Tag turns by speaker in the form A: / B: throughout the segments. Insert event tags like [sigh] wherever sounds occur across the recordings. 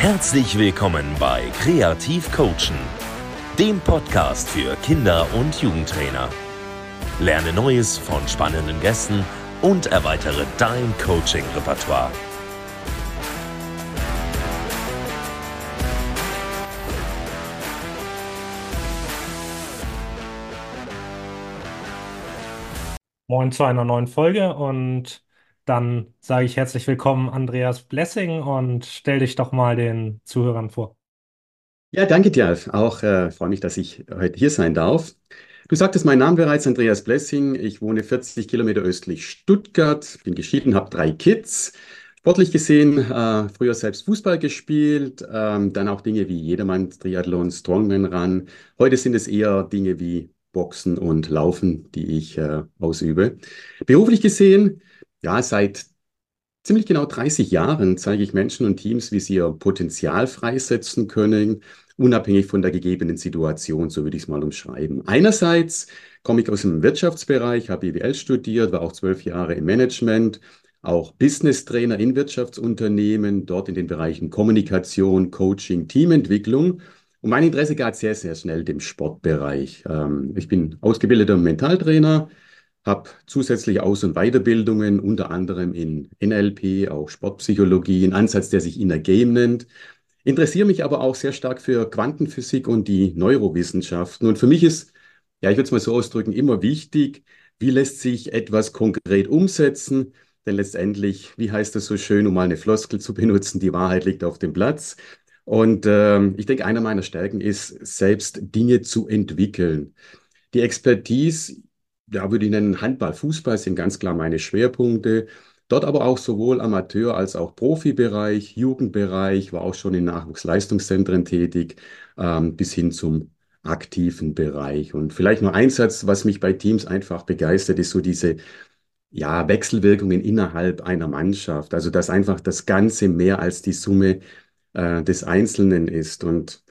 A: Herzlich willkommen bei Kreativ Coachen, dem Podcast für Kinder- und Jugendtrainer. Lerne Neues von spannenden Gästen und erweitere dein Coaching-Repertoire.
B: Moin zu einer neuen Folge und dann sage ich herzlich willkommen, Andreas Blessing, und stell dich doch mal den Zuhörern vor.
C: Ja, danke dir. Auch äh, freue mich, dass ich heute hier sein darf. Du sagtest meinen Namen bereits, Andreas Blessing. Ich wohne 40 Kilometer östlich Stuttgart, bin geschieden, habe drei Kids. Sportlich gesehen, äh, früher selbst Fußball gespielt, ähm, dann auch Dinge wie Jedermann, Triathlon, Strongman Run. Heute sind es eher Dinge wie Boxen und Laufen, die ich äh, ausübe. Beruflich gesehen, ja, seit ziemlich genau 30 Jahren zeige ich Menschen und Teams, wie sie ihr Potenzial freisetzen können, unabhängig von der gegebenen Situation, so würde ich es mal umschreiben. Einerseits komme ich aus dem Wirtschaftsbereich, habe BWL studiert, war auch zwölf Jahre im Management, auch Business Trainer in Wirtschaftsunternehmen, dort in den Bereichen Kommunikation, Coaching, Teamentwicklung. Und mein Interesse gab sehr, sehr schnell dem Sportbereich. Ähm, ich bin ausgebildeter Mentaltrainer, habe zusätzliche Aus- und Weiterbildungen, unter anderem in NLP, auch Sportpsychologie, ein Ansatz, der sich Inner Game nennt. Interessiere mich aber auch sehr stark für Quantenphysik und die Neurowissenschaften. Und für mich ist, ja, ich würde es mal so ausdrücken, immer wichtig, wie lässt sich etwas konkret umsetzen? Denn letztendlich, wie heißt es so schön, um mal eine Floskel zu benutzen, die Wahrheit liegt auf dem Platz. Und ähm, ich denke, einer meiner Stärken ist, selbst Dinge zu entwickeln. Die Expertise, ja, würde ich nennen, Handball, Fußball sind ganz klar meine Schwerpunkte. Dort aber auch sowohl Amateur- als auch Profibereich, Jugendbereich, war auch schon in Nachwuchsleistungszentren tätig, ähm, bis hin zum aktiven Bereich. Und vielleicht nur ein Satz, was mich bei Teams einfach begeistert, ist so diese ja, Wechselwirkungen innerhalb einer Mannschaft. Also, dass einfach das Ganze mehr als die Summe äh, des Einzelnen ist. Und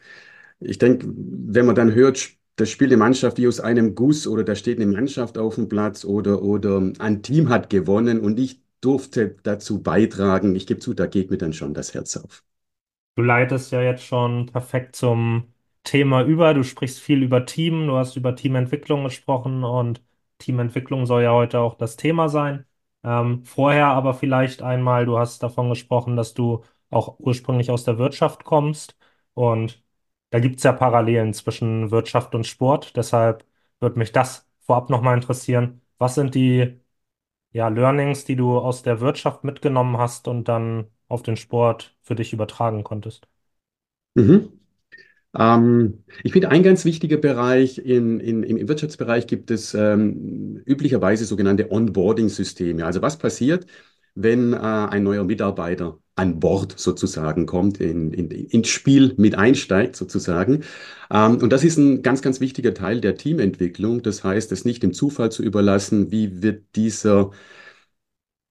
C: ich denke, wenn man dann hört, das spielt eine Mannschaft wie aus einem Guss oder da steht eine Mannschaft auf dem Platz oder, oder ein Team hat gewonnen und ich durfte dazu beitragen, ich gebe zu, da geht mir dann schon das Herz auf.
B: Du leitest ja jetzt schon perfekt zum Thema über. Du sprichst viel über Team, du hast über Teamentwicklung gesprochen und Teamentwicklung soll ja heute auch das Thema sein. Ähm, vorher aber vielleicht einmal, du hast davon gesprochen, dass du auch ursprünglich aus der Wirtschaft kommst. Und da gibt es ja Parallelen zwischen Wirtschaft und Sport. Deshalb würde mich das vorab nochmal interessieren. Was sind die ja, Learnings, die du aus der Wirtschaft mitgenommen hast und dann auf den Sport für dich übertragen konntest?
C: Mhm. Ähm, ich finde, ein ganz wichtiger Bereich in, in, im Wirtschaftsbereich gibt es ähm, üblicherweise sogenannte Onboarding-Systeme. Also was passiert, wenn äh, ein neuer Mitarbeiter an Bord sozusagen kommt, in, in, ins Spiel mit einsteigt sozusagen. Ähm, und das ist ein ganz, ganz wichtiger Teil der Teamentwicklung. Das heißt, es nicht dem Zufall zu überlassen, wie wird dieser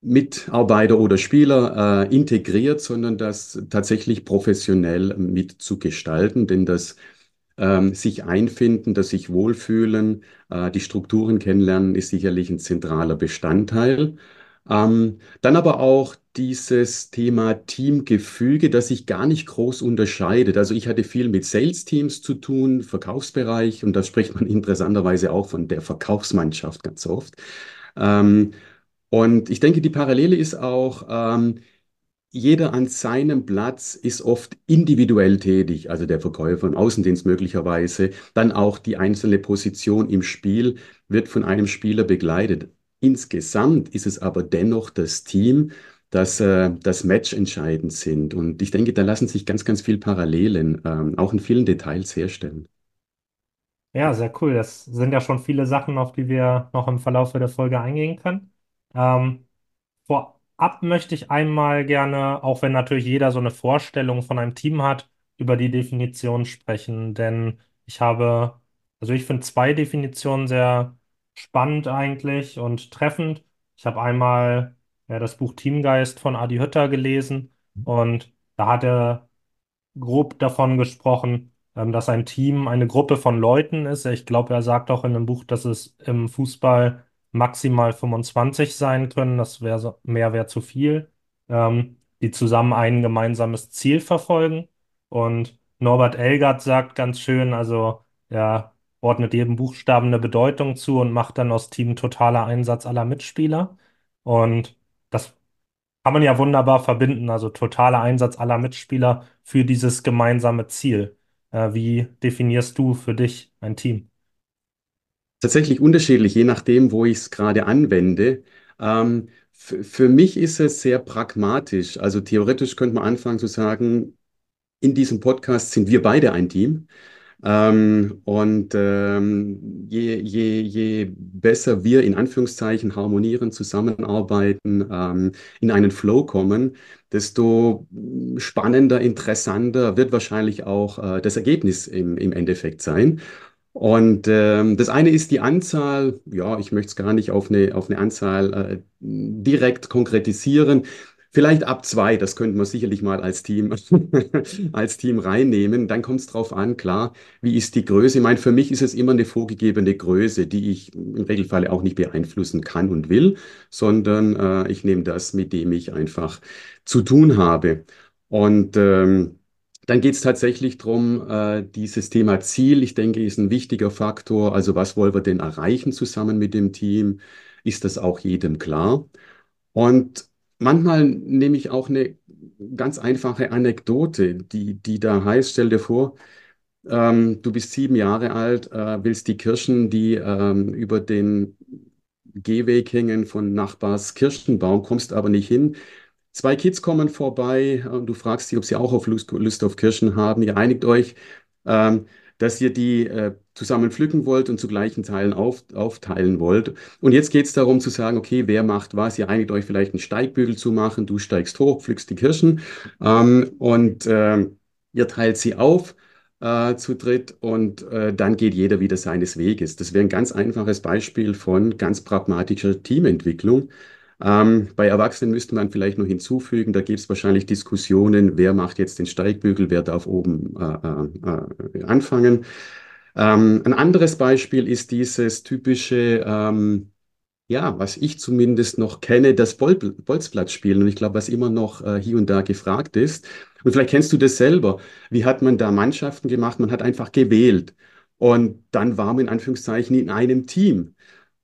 C: Mitarbeiter oder Spieler äh, integriert, sondern das tatsächlich professionell mitzugestalten, denn das ähm, sich einfinden, das sich wohlfühlen, äh, die Strukturen kennenlernen, ist sicherlich ein zentraler Bestandteil. Ähm, dann aber auch dieses Thema Teamgefüge, das sich gar nicht groß unterscheidet. Also ich hatte viel mit Sales-Teams zu tun, Verkaufsbereich, und da spricht man [laughs] interessanterweise auch von der Verkaufsmannschaft ganz oft. Ähm, und ich denke, die Parallele ist auch, ähm, jeder an seinem Platz ist oft individuell tätig, also der Verkäufer im Außendienst möglicherweise. Dann auch die einzelne Position im Spiel wird von einem Spieler begleitet. Insgesamt ist es aber dennoch das Team, das äh, das Match entscheidend sind. Und ich denke, da lassen sich ganz, ganz viele Parallelen ähm, auch in vielen Details herstellen.
B: Ja, sehr cool. Das sind ja schon viele Sachen, auf die wir noch im Verlauf der Folge eingehen können. Ähm, vorab möchte ich einmal gerne, auch wenn natürlich jeder so eine Vorstellung von einem Team hat, über die Definition sprechen. Denn ich habe, also ich finde zwei Definitionen sehr spannend eigentlich und treffend. Ich habe einmal ja, das Buch Teamgeist von Adi Hütter gelesen und da hat er grob davon gesprochen, ähm, dass ein Team eine Gruppe von Leuten ist. Ich glaube, er sagt auch in dem Buch, dass es im Fußball maximal 25 sein können. Das wäre so, mehr wäre zu viel. Ähm, die zusammen ein gemeinsames Ziel verfolgen. Und Norbert Elgert sagt ganz schön, also er ordnet jedem Buchstaben eine Bedeutung zu und macht dann aus Team totaler Einsatz aller Mitspieler. Und das kann man ja wunderbar verbinden, also totaler Einsatz aller Mitspieler für dieses gemeinsame Ziel. Äh, wie definierst du für dich ein Team?
C: Tatsächlich unterschiedlich, je nachdem, wo ich es gerade anwende. Ähm, für mich ist es sehr pragmatisch. Also theoretisch könnte man anfangen zu sagen, in diesem Podcast sind wir beide ein Team. Ähm, und ähm, je, je, je besser wir in Anführungszeichen harmonieren, zusammenarbeiten, ähm, in einen Flow kommen, desto spannender, interessanter wird wahrscheinlich auch äh, das Ergebnis im, im Endeffekt sein. Und ähm, das eine ist die Anzahl, ja, ich möchte es gar nicht auf eine, auf eine Anzahl äh, direkt konkretisieren. Vielleicht ab zwei, das könnte man sicherlich mal als Team, [laughs] als Team reinnehmen. Dann kommt es drauf an, klar, wie ist die Größe? Ich meine, für mich ist es immer eine vorgegebene Größe, die ich im Regelfall auch nicht beeinflussen kann und will, sondern äh, ich nehme das, mit dem ich einfach zu tun habe. Und ähm, dann geht es tatsächlich darum, äh, dieses Thema Ziel, ich denke, ist ein wichtiger Faktor. Also was wollen wir denn erreichen zusammen mit dem Team? Ist das auch jedem klar? Und manchmal nehme ich auch eine ganz einfache Anekdote, die, die da heißt, stell dir vor, ähm, du bist sieben Jahre alt, äh, willst die Kirschen, die ähm, über den Gehweg hängen von Nachbars Kirschenbaum, kommst aber nicht hin. Zwei Kids kommen vorbei und du fragst sie, ob sie auch auf Lust, Lust auf Kirschen haben. Ihr einigt euch, ähm, dass ihr die äh, zusammen pflücken wollt und zu gleichen Teilen auf, aufteilen wollt. Und jetzt geht es darum zu sagen, okay, wer macht was? Ihr einigt euch vielleicht einen Steigbügel zu machen. Du steigst hoch, pflückst die Kirschen ähm, und äh, ihr teilt sie auf. Äh, zu dritt und äh, dann geht jeder wieder seines Weges. Das wäre ein ganz einfaches Beispiel von ganz pragmatischer Teamentwicklung. Ähm, bei Erwachsenen müsste man vielleicht noch hinzufügen, da gibt es wahrscheinlich Diskussionen, wer macht jetzt den Steigbügel, wer darf oben äh, äh, anfangen. Ähm, ein anderes Beispiel ist dieses typische, ähm, ja, was ich zumindest noch kenne, das Bol Bolzplatzspielen. Und ich glaube, was immer noch äh, hier und da gefragt ist. Und vielleicht kennst du das selber. Wie hat man da Mannschaften gemacht? Man hat einfach gewählt. Und dann war man in Anführungszeichen in einem Team.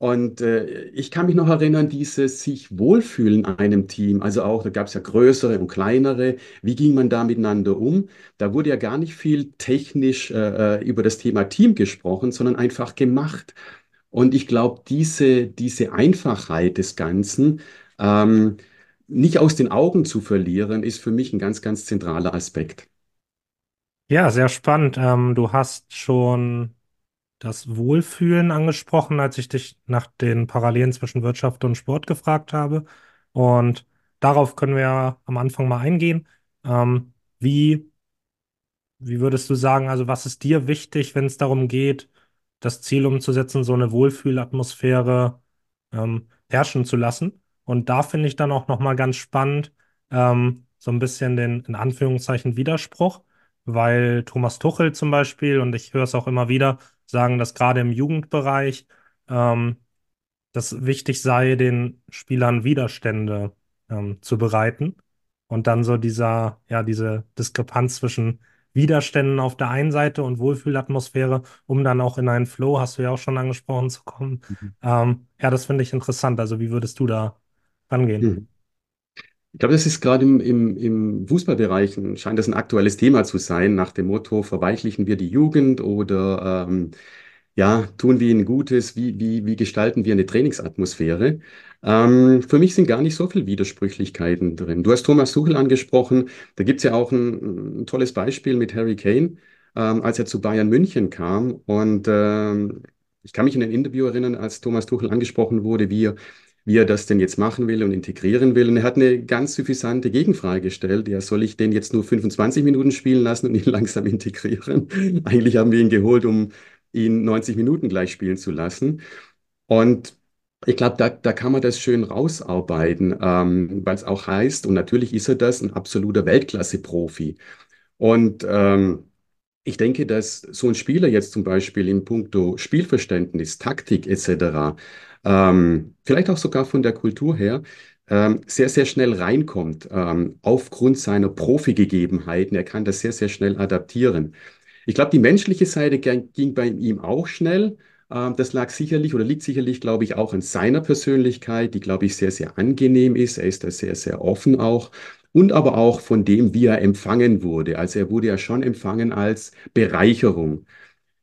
C: Und äh, ich kann mich noch erinnern, dieses sich wohlfühlen in einem Team, also auch, da gab es ja größere und kleinere, wie ging man da miteinander um? Da wurde ja gar nicht viel technisch äh, äh über das Thema Team gesprochen, sondern einfach gemacht. Und ich glaube, diese, diese Einfachheit des Ganzen, ähm, nicht aus den Augen zu verlieren, ist für mich ein ganz, ganz zentraler Aspekt.
B: Ja, sehr spannend. Ähm, du hast schon das Wohlfühlen angesprochen, als ich dich nach den Parallelen zwischen Wirtschaft und Sport gefragt habe. Und darauf können wir ja am Anfang mal eingehen. Ähm, wie, wie würdest du sagen, also was ist dir wichtig, wenn es darum geht, das Ziel umzusetzen, so eine Wohlfühlatmosphäre ähm, herrschen zu lassen? Und da finde ich dann auch nochmal ganz spannend, ähm, so ein bisschen den, in Anführungszeichen, Widerspruch, weil Thomas Tuchel zum Beispiel, und ich höre es auch immer wieder, sagen, dass gerade im Jugendbereich ähm, das wichtig sei, den Spielern Widerstände ähm, zu bereiten. Und dann so dieser, ja, diese Diskrepanz zwischen Widerständen auf der einen Seite und Wohlfühlatmosphäre, um dann auch in einen Flow, hast du ja auch schon angesprochen, zu kommen. Mhm. Ähm, ja, das finde ich interessant. Also, wie würdest du da rangehen?
C: Mhm. Ich glaube, das ist gerade im, im, im Fußballbereich, scheint das ein aktuelles Thema zu sein, nach dem Motto, verweichlichen wir die Jugend oder ähm, ja, tun wir ihnen Gutes, wie, wie, wie gestalten wir eine Trainingsatmosphäre? Ähm, für mich sind gar nicht so viele Widersprüchlichkeiten drin. Du hast Thomas Tuchel angesprochen, da gibt es ja auch ein, ein, tolles Beispiel mit Harry Kane, ähm, als er zu Bayern München kam. Und ähm, ich kann mich in ein Interview erinnern, als Thomas Tuchel angesprochen wurde, wie er wie er das denn jetzt machen will und integrieren will. Und er hat eine ganz suffisante Gegenfrage gestellt. Ja, soll ich den jetzt nur 25 Minuten spielen lassen und ihn [laughs] langsam integrieren? [laughs] Eigentlich haben wir ihn geholt, um ihn 90 Minuten gleich spielen zu lassen. Und ich glaube, da, da kann man das schön rausarbeiten, ähm, weil es auch heißt, und natürlich ist er das, ein absoluter Weltklasse-Profi. Und ähm, ich denke, dass so ein Spieler jetzt zum Beispiel in puncto Spielverständnis, Taktik etc., ähm, vielleicht auch sogar von der Kultur her, ähm, sehr, sehr schnell reinkommt, ähm, aufgrund seiner Profi-Gegebenheiten. Er kann das sehr, sehr schnell adaptieren. Ich glaube, die menschliche Seite ging bei ihm auch schnell. Ähm, das lag sicherlich oder liegt sicherlich, glaube ich, auch an seiner Persönlichkeit, die, glaube ich, sehr, sehr angenehm ist. Er ist da sehr, sehr offen auch. Und aber auch von dem, wie er empfangen wurde. Also er wurde ja schon empfangen als Bereicherung.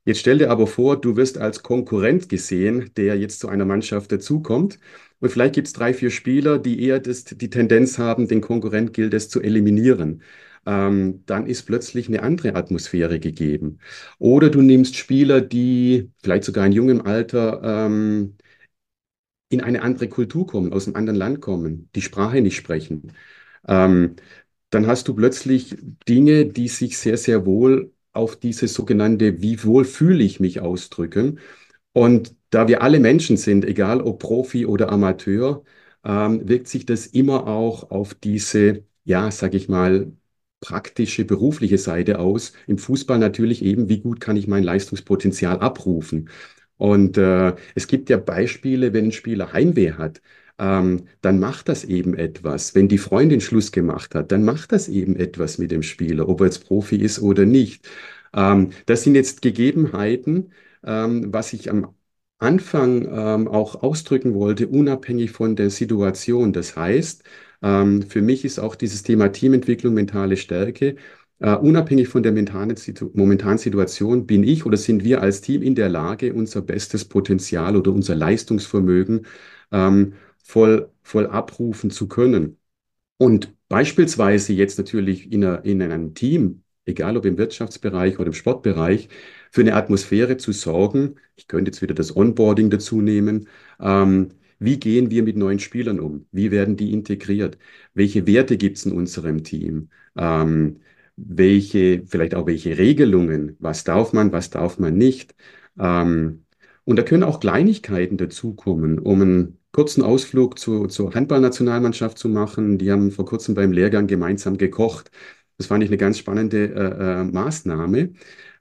C: Jetzt stell dir aber vor, du wirst als Konkurrent gesehen, der jetzt zu einer Mannschaft dazukommt. Und vielleicht gibt es drei, vier Spieler, die eher das, die Tendenz haben, den Konkurrent gilt es zu eliminieren. Ähm, dann ist plötzlich eine andere Atmosphäre gegeben. Oder du nimmst Spieler, die vielleicht sogar in jungem Alter ähm, in eine andere Kultur kommen, aus einem anderen Land kommen, die Sprache nicht sprechen. Ähm, dann hast du plötzlich Dinge, die sich sehr, sehr wohl auf diese sogenannte Wie wohl fühle ich mich ausdrücken. Und da wir alle Menschen sind, egal ob Profi oder Amateur, ähm, wirkt sich das immer auch auf diese, ja, sag ich mal, praktische berufliche Seite aus. Im Fußball natürlich eben, wie gut kann ich mein Leistungspotenzial abrufen. Und äh, es gibt ja Beispiele, wenn ein Spieler Heimweh hat, ähm, dann macht das eben etwas. Wenn die Freundin Schluss gemacht hat, dann macht das eben etwas mit dem Spieler, ob er jetzt Profi ist oder nicht. Ähm, das sind jetzt Gegebenheiten, ähm, was ich am Anfang ähm, auch ausdrücken wollte, unabhängig von der Situation. Das heißt, ähm, für mich ist auch dieses Thema Teamentwicklung, mentale Stärke, Uh, unabhängig von der Situ momentanen Situation bin ich oder sind wir als Team in der Lage, unser bestes Potenzial oder unser Leistungsvermögen ähm, voll, voll abrufen zu können. Und beispielsweise jetzt natürlich in, einer, in einem Team, egal ob im Wirtschaftsbereich oder im Sportbereich, für eine Atmosphäre zu sorgen. Ich könnte jetzt wieder das Onboarding dazu nehmen. Ähm, wie gehen wir mit neuen Spielern um? Wie werden die integriert? Welche Werte gibt es in unserem Team? Ähm, welche, vielleicht auch welche Regelungen? Was darf man, was darf man nicht? Ähm, und da können auch Kleinigkeiten dazukommen, um einen kurzen Ausflug zu, zur Handballnationalmannschaft zu machen. Die haben vor kurzem beim Lehrgang gemeinsam gekocht. Das fand ich eine ganz spannende äh, äh, Maßnahme,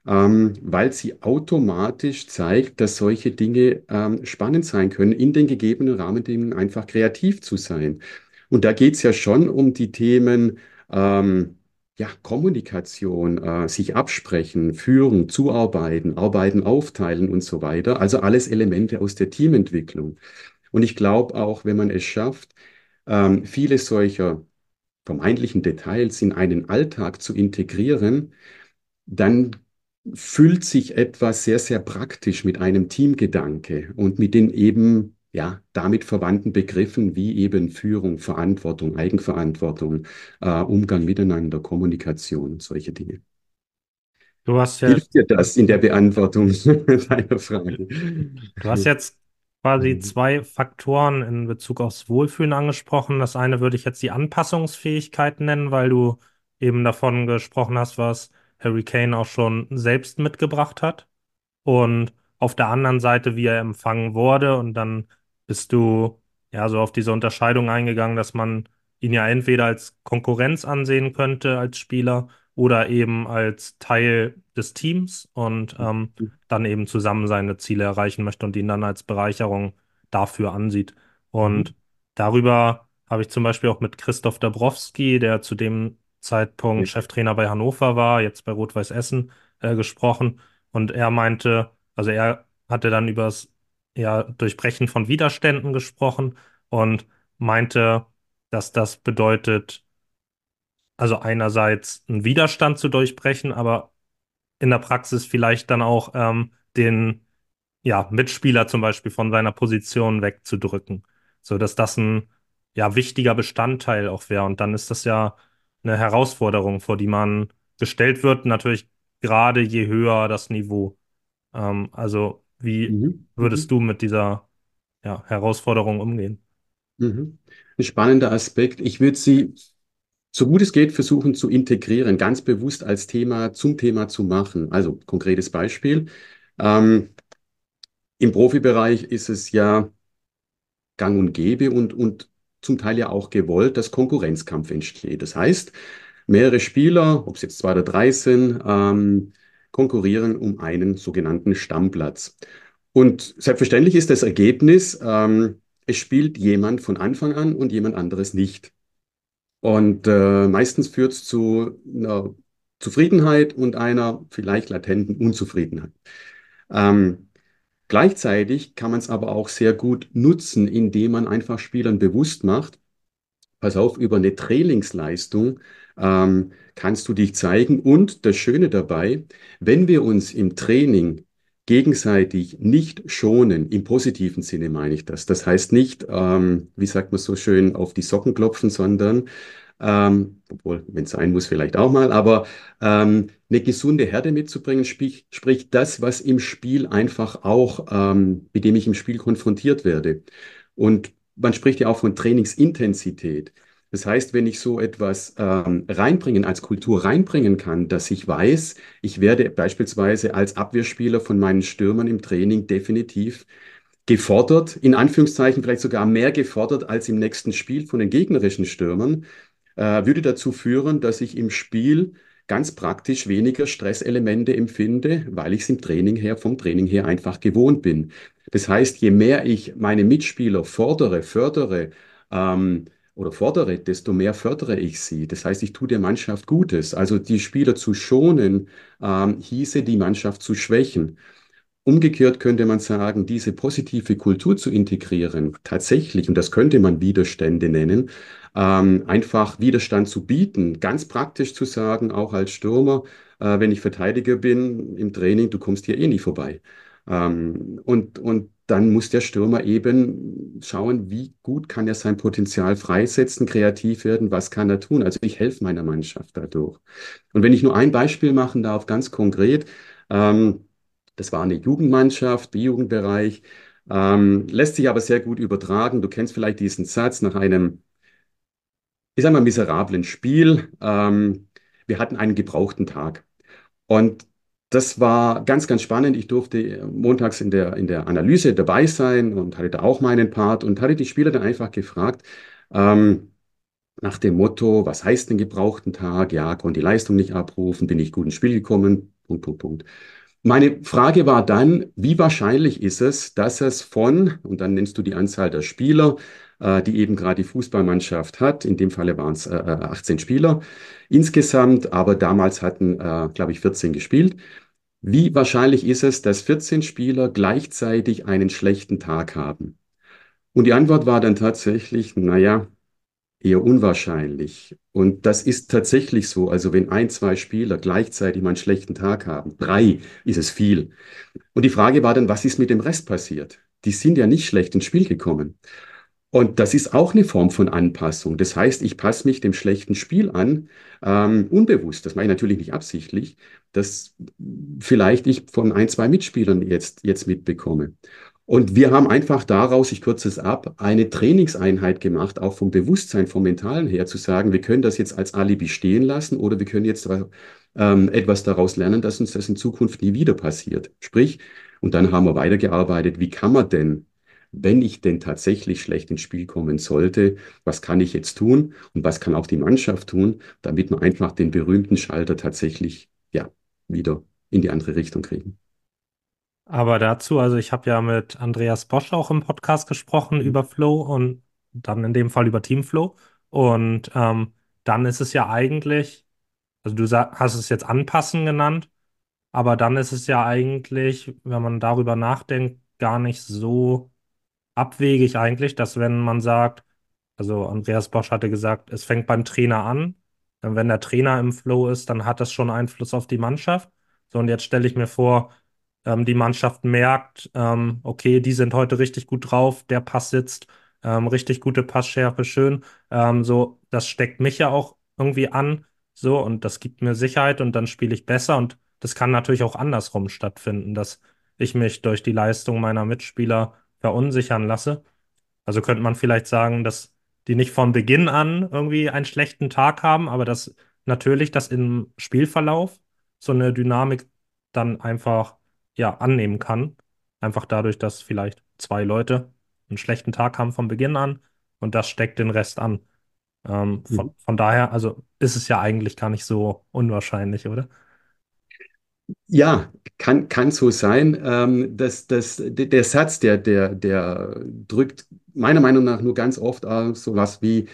C: ähm, weil sie automatisch zeigt, dass solche Dinge ähm, spannend sein können, in den gegebenen Rahmenbedingungen einfach kreativ zu sein. Und da geht es ja schon um die Themen, ähm, ja, Kommunikation, äh, sich absprechen, führen, zuarbeiten, arbeiten, aufteilen und so weiter. Also alles Elemente aus der Teamentwicklung. Und ich glaube auch, wenn man es schafft, ähm, viele solcher vermeintlichen Details in einen Alltag zu integrieren, dann füllt sich etwas sehr, sehr praktisch mit einem Teamgedanke und mit den eben ja, damit verwandten Begriffen wie eben Führung, Verantwortung, Eigenverantwortung, äh, Umgang miteinander, Kommunikation, solche Dinge.
B: Du hast ja,
C: Hilft dir das in der Beantwortung [laughs] deiner Frage?
B: Du hast jetzt quasi mhm. zwei Faktoren in Bezug aufs Wohlfühlen angesprochen. Das eine würde ich jetzt die Anpassungsfähigkeit nennen, weil du eben davon gesprochen hast, was Harry Kane auch schon selbst mitgebracht hat. Und auf der anderen Seite, wie er empfangen wurde. Und dann bist du ja so auf diese Unterscheidung eingegangen, dass man ihn ja entweder als Konkurrenz ansehen könnte als Spieler oder eben als Teil des Teams und ähm, dann eben zusammen seine Ziele erreichen möchte und ihn dann als Bereicherung dafür ansieht. Und mhm. darüber habe ich zum Beispiel auch mit Christoph Dabrowski, der zu dem Zeitpunkt mhm. Cheftrainer bei Hannover war, jetzt bei Rot-Weiß Essen, äh, gesprochen. Und er meinte, also er hatte dann über das ja, Durchbrechen von Widerständen gesprochen und meinte, dass das bedeutet, also einerseits einen Widerstand zu durchbrechen, aber in der Praxis vielleicht dann auch ähm, den ja, Mitspieler zum Beispiel von seiner Position wegzudrücken. So dass das ein ja, wichtiger Bestandteil auch wäre. Und dann ist das ja eine Herausforderung, vor die man gestellt wird, natürlich gerade je höher das Niveau. Ähm, also, wie mhm. würdest mhm. du mit dieser ja, Herausforderung umgehen?
C: Mhm. Ein spannender Aspekt. Ich würde sie so gut es geht, versuchen zu integrieren, ganz bewusst als Thema zum Thema zu machen. Also konkretes Beispiel. Ähm, Im Profibereich ist es ja gang und gäbe und, und zum Teil ja auch gewollt, dass Konkurrenzkampf entsteht. Das heißt, mehrere Spieler, ob es jetzt zwei oder drei sind, ähm, konkurrieren um einen sogenannten Stammplatz. Und selbstverständlich ist das Ergebnis, ähm, es spielt jemand von Anfang an und jemand anderes nicht. Und äh, meistens führt es zu einer Zufriedenheit und einer vielleicht latenten Unzufriedenheit. Ähm, gleichzeitig kann man es aber auch sehr gut nutzen, indem man einfach Spielern bewusst macht, pass auf, über eine Trainingsleistung ähm, kannst du dich zeigen. Und das Schöne dabei, wenn wir uns im Training gegenseitig nicht schonen, im positiven Sinne meine ich das. Das heißt nicht, ähm, wie sagt man so schön, auf die Socken klopfen, sondern ähm, obwohl, wenn es sein muss, vielleicht auch mal, aber ähm, eine gesunde Herde mitzubringen, sprich, sprich das, was im Spiel einfach auch, ähm, mit dem ich im Spiel konfrontiert werde. Und man spricht ja auch von Trainingsintensität. Das heißt, wenn ich so etwas ähm, reinbringen, als Kultur reinbringen kann, dass ich weiß, ich werde beispielsweise als Abwehrspieler von meinen Stürmern im Training definitiv gefordert, in Anführungszeichen vielleicht sogar mehr gefordert als im nächsten Spiel von den gegnerischen Stürmern, äh, würde dazu führen, dass ich im Spiel ganz praktisch weniger Stresselemente empfinde, weil ich es im Training her, vom Training her einfach gewohnt bin. Das heißt, je mehr ich meine Mitspieler fordere, fördere ähm, oder fordere, desto mehr fördere ich sie. Das heißt, ich tue der Mannschaft Gutes. Also die Spieler zu schonen, ähm, hieße die Mannschaft zu schwächen. Umgekehrt könnte man sagen, diese positive Kultur zu integrieren, tatsächlich, und das könnte man Widerstände nennen, ähm, einfach Widerstand zu bieten, ganz praktisch zu sagen, auch als Stürmer, äh, wenn ich Verteidiger bin im Training, du kommst hier eh nie vorbei. Ähm, und, und dann muss der Stürmer eben schauen, wie gut kann er sein Potenzial freisetzen, kreativ werden, was kann er tun. Also ich helfe meiner Mannschaft dadurch. Und wenn ich nur ein Beispiel machen darf, ganz konkret, ähm, das war eine Jugendmannschaft, B-Jugendbereich, ähm, lässt sich aber sehr gut übertragen. Du kennst vielleicht diesen Satz nach einem ich sage mal, miserablen Spiel. Ähm, wir hatten einen gebrauchten Tag. Und das war ganz, ganz spannend. Ich durfte montags in der, in der Analyse dabei sein und hatte da auch meinen Part und hatte die Spieler dann einfach gefragt, ähm, nach dem Motto, was heißt denn gebrauchten Tag? Ja, konnte die Leistung nicht abrufen, bin ich gut ins Spiel gekommen, Punkt, Punkt, Punkt. Meine Frage war dann, wie wahrscheinlich ist es, dass es von, und dann nennst du die Anzahl der Spieler, äh, die eben gerade die Fußballmannschaft hat. In dem Falle waren es äh, 18 äh, Spieler insgesamt, aber damals hatten, äh, glaube ich, 14 gespielt. Wie wahrscheinlich ist es, dass 14 Spieler gleichzeitig einen schlechten Tag haben? Und die Antwort war dann tatsächlich, naja, eher unwahrscheinlich. Und das ist tatsächlich so. Also wenn ein, zwei Spieler gleichzeitig mal einen schlechten Tag haben, drei ist es viel. Und die Frage war dann, was ist mit dem Rest passiert? Die sind ja nicht schlecht ins Spiel gekommen. Und das ist auch eine Form von Anpassung. Das heißt, ich passe mich dem schlechten Spiel an, ähm, unbewusst. Das mache ich natürlich nicht absichtlich, dass vielleicht ich von ein, zwei Mitspielern jetzt, jetzt mitbekomme. Und wir haben einfach daraus, ich kürze es ab, eine Trainingseinheit gemacht, auch vom Bewusstsein, vom Mentalen her, zu sagen, wir können das jetzt als Alibi stehen lassen oder wir können jetzt ähm, etwas daraus lernen, dass uns das in Zukunft nie wieder passiert. Sprich, und dann haben wir weitergearbeitet, wie kann man denn wenn ich denn tatsächlich schlecht ins Spiel kommen sollte, was kann ich jetzt tun und was kann auch die Mannschaft tun, damit wir einfach den berühmten Schalter tatsächlich ja wieder in die andere Richtung kriegen.
B: Aber dazu, also ich habe ja mit Andreas Bosch auch im Podcast gesprochen mhm. über Flow und dann in dem Fall über Teamflow. Und ähm, dann ist es ja eigentlich, also du hast es jetzt anpassen genannt, aber dann ist es ja eigentlich, wenn man darüber nachdenkt, gar nicht so abwegig eigentlich, dass wenn man sagt, also Andreas Bosch hatte gesagt, es fängt beim Trainer an. Wenn der Trainer im Flow ist, dann hat das schon Einfluss auf die Mannschaft. So, und jetzt stelle ich mir vor, ähm, die Mannschaft merkt, ähm, okay, die sind heute richtig gut drauf, der Pass sitzt, ähm, richtig gute Passschärfe, schön. Ähm, so, das steckt mich ja auch irgendwie an. So, und das gibt mir Sicherheit und dann spiele ich besser. Und das kann natürlich auch andersrum stattfinden, dass ich mich durch die Leistung meiner Mitspieler verunsichern lasse. Also könnte man vielleicht sagen, dass die nicht von Beginn an irgendwie einen schlechten Tag haben, aber dass natürlich das im Spielverlauf so eine Dynamik dann einfach ja annehmen kann. Einfach dadurch, dass vielleicht zwei Leute einen schlechten Tag haben von Beginn an und das steckt den Rest an. Ähm, von, mhm. von daher, also ist es ja eigentlich gar nicht so unwahrscheinlich, oder?
C: Ja, kann, kann so sein. Ähm, das, das, der Satz, der, der, der drückt meiner Meinung nach nur ganz oft äh, sowas wie,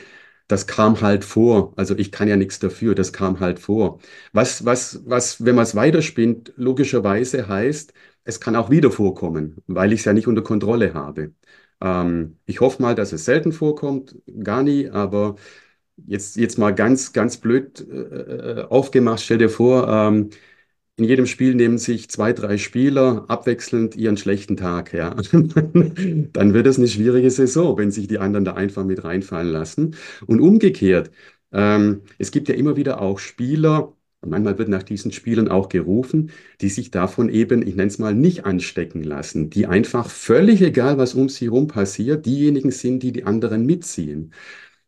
C: das kam halt vor. Also ich kann ja nichts dafür, das kam halt vor. Was, was, was, wenn man es weiterspinnt, logischerweise heißt, es kann auch wieder vorkommen, weil ich es ja nicht unter Kontrolle habe. Ähm, ich hoffe mal, dass es selten vorkommt, gar nie, aber jetzt, jetzt mal ganz, ganz blöd äh, äh aufgemacht, stell dir vor, ähm, in jedem Spiel nehmen sich zwei, drei Spieler abwechselnd ihren schlechten Tag, ja. [laughs] Dann wird es eine schwierige Saison, wenn sich die anderen da einfach mit reinfallen lassen. Und umgekehrt, ähm, es gibt ja immer wieder auch Spieler, manchmal wird nach diesen Spielern auch gerufen, die sich davon eben, ich nenne es mal, nicht anstecken lassen, die einfach völlig egal, was um sie herum passiert, diejenigen sind, die die anderen mitziehen.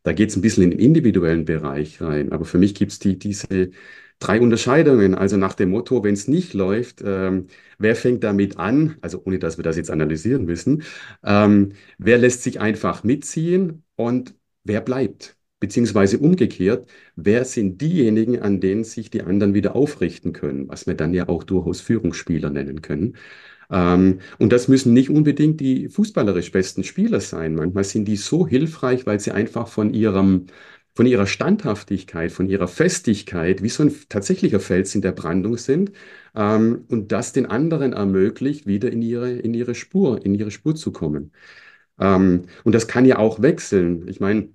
C: Da geht es ein bisschen in den individuellen Bereich rein, aber für mich gibt es die, diese drei Unterscheidungen. Also nach dem Motto, wenn es nicht läuft, ähm, wer fängt damit an? Also ohne dass wir das jetzt analysieren müssen. Ähm, wer lässt sich einfach mitziehen und wer bleibt? Beziehungsweise umgekehrt, wer sind diejenigen, an denen sich die anderen wieder aufrichten können, was wir dann ja auch durchaus Führungsspieler nennen können. Ähm, und das müssen nicht unbedingt die fußballerisch besten Spieler sein. Manchmal sind die so hilfreich, weil sie einfach von ihrem von ihrer Standhaftigkeit, von ihrer Festigkeit, wie so ein tatsächlicher Fels in der Brandung sind ähm, und das den anderen ermöglicht, wieder in ihre, in ihre Spur, in ihre Spur zu kommen. Ähm, und das kann ja auch wechseln. Ich meine,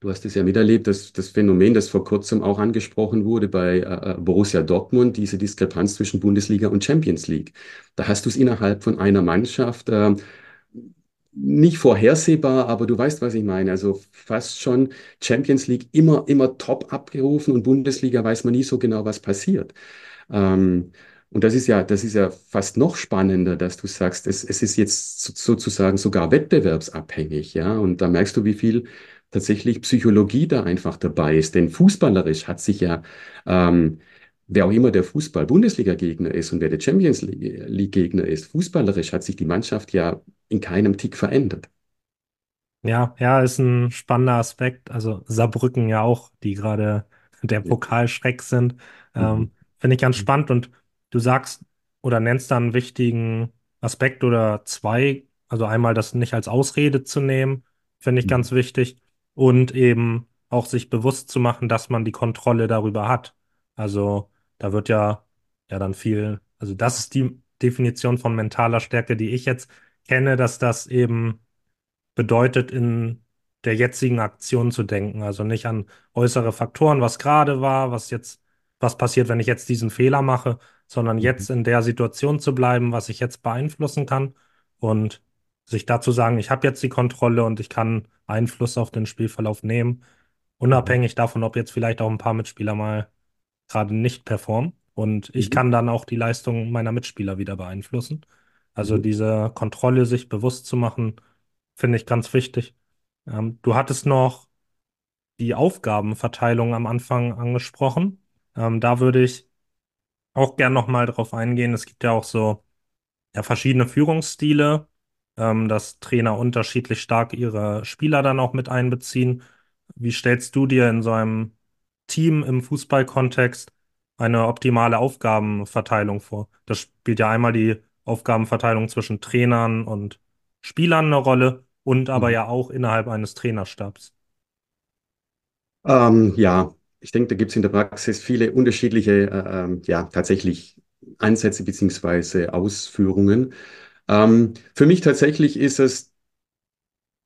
C: du hast es ja miterlebt, dass das Phänomen, das vor kurzem auch angesprochen wurde bei äh, äh Borussia Dortmund, diese Diskrepanz zwischen Bundesliga und Champions League. Da hast du es innerhalb von einer Mannschaft äh, nicht vorhersehbar, aber du weißt, was ich meine. Also fast schon Champions League immer, immer top abgerufen und Bundesliga weiß man nie so genau, was passiert. Ähm, und das ist ja, das ist ja fast noch spannender, dass du sagst, es, es ist jetzt sozusagen sogar wettbewerbsabhängig, ja. Und da merkst du, wie viel tatsächlich Psychologie da einfach dabei ist. Denn fußballerisch hat sich ja ähm, wer auch immer der Fußball-Bundesliga-Gegner ist und wer der Champions League-Gegner ist, fußballerisch hat sich die Mannschaft ja in keinem Tick verändert.
B: Ja, ja, ist ein spannender Aspekt. Also Saarbrücken ja auch, die gerade der Pokalschreck sind. Ähm, mhm. Finde ich ganz mhm. spannend. Und du sagst oder nennst da einen wichtigen Aspekt oder zwei. Also einmal das nicht als Ausrede zu nehmen, finde ich mhm. ganz wichtig. Und eben auch sich bewusst zu machen, dass man die Kontrolle darüber hat. Also da wird ja, ja dann viel, also das ist die Definition von mentaler Stärke, die ich jetzt kenne, dass das eben bedeutet, in der jetzigen Aktion zu denken. Also nicht an äußere Faktoren, was gerade war, was jetzt, was passiert, wenn ich jetzt diesen Fehler mache, sondern jetzt mhm. in der Situation zu bleiben, was ich jetzt beeinflussen kann und sich dazu sagen, ich habe jetzt die Kontrolle und ich kann Einfluss auf den Spielverlauf nehmen, unabhängig davon, ob jetzt vielleicht auch ein paar Mitspieler mal gerade nicht performen. Und ich mhm. kann dann auch die Leistung meiner Mitspieler wieder beeinflussen. Also mhm. diese Kontrolle sich bewusst zu machen, finde ich ganz wichtig. Ähm, du hattest noch die Aufgabenverteilung am Anfang angesprochen. Ähm, da würde ich auch gern nochmal drauf eingehen. Es gibt ja auch so ja, verschiedene Führungsstile, ähm, dass Trainer unterschiedlich stark ihre Spieler dann auch mit einbeziehen. Wie stellst du dir in so einem Team im Fußballkontext eine optimale Aufgabenverteilung vor. Das spielt ja einmal die Aufgabenverteilung zwischen Trainern und Spielern eine Rolle und aber mhm. ja auch innerhalb eines Trainerstabs.
C: Ähm, ja, ich denke, da gibt es in der Praxis viele unterschiedliche, äh, ähm, ja, tatsächlich Ansätze beziehungsweise Ausführungen. Ähm, für mich tatsächlich ist es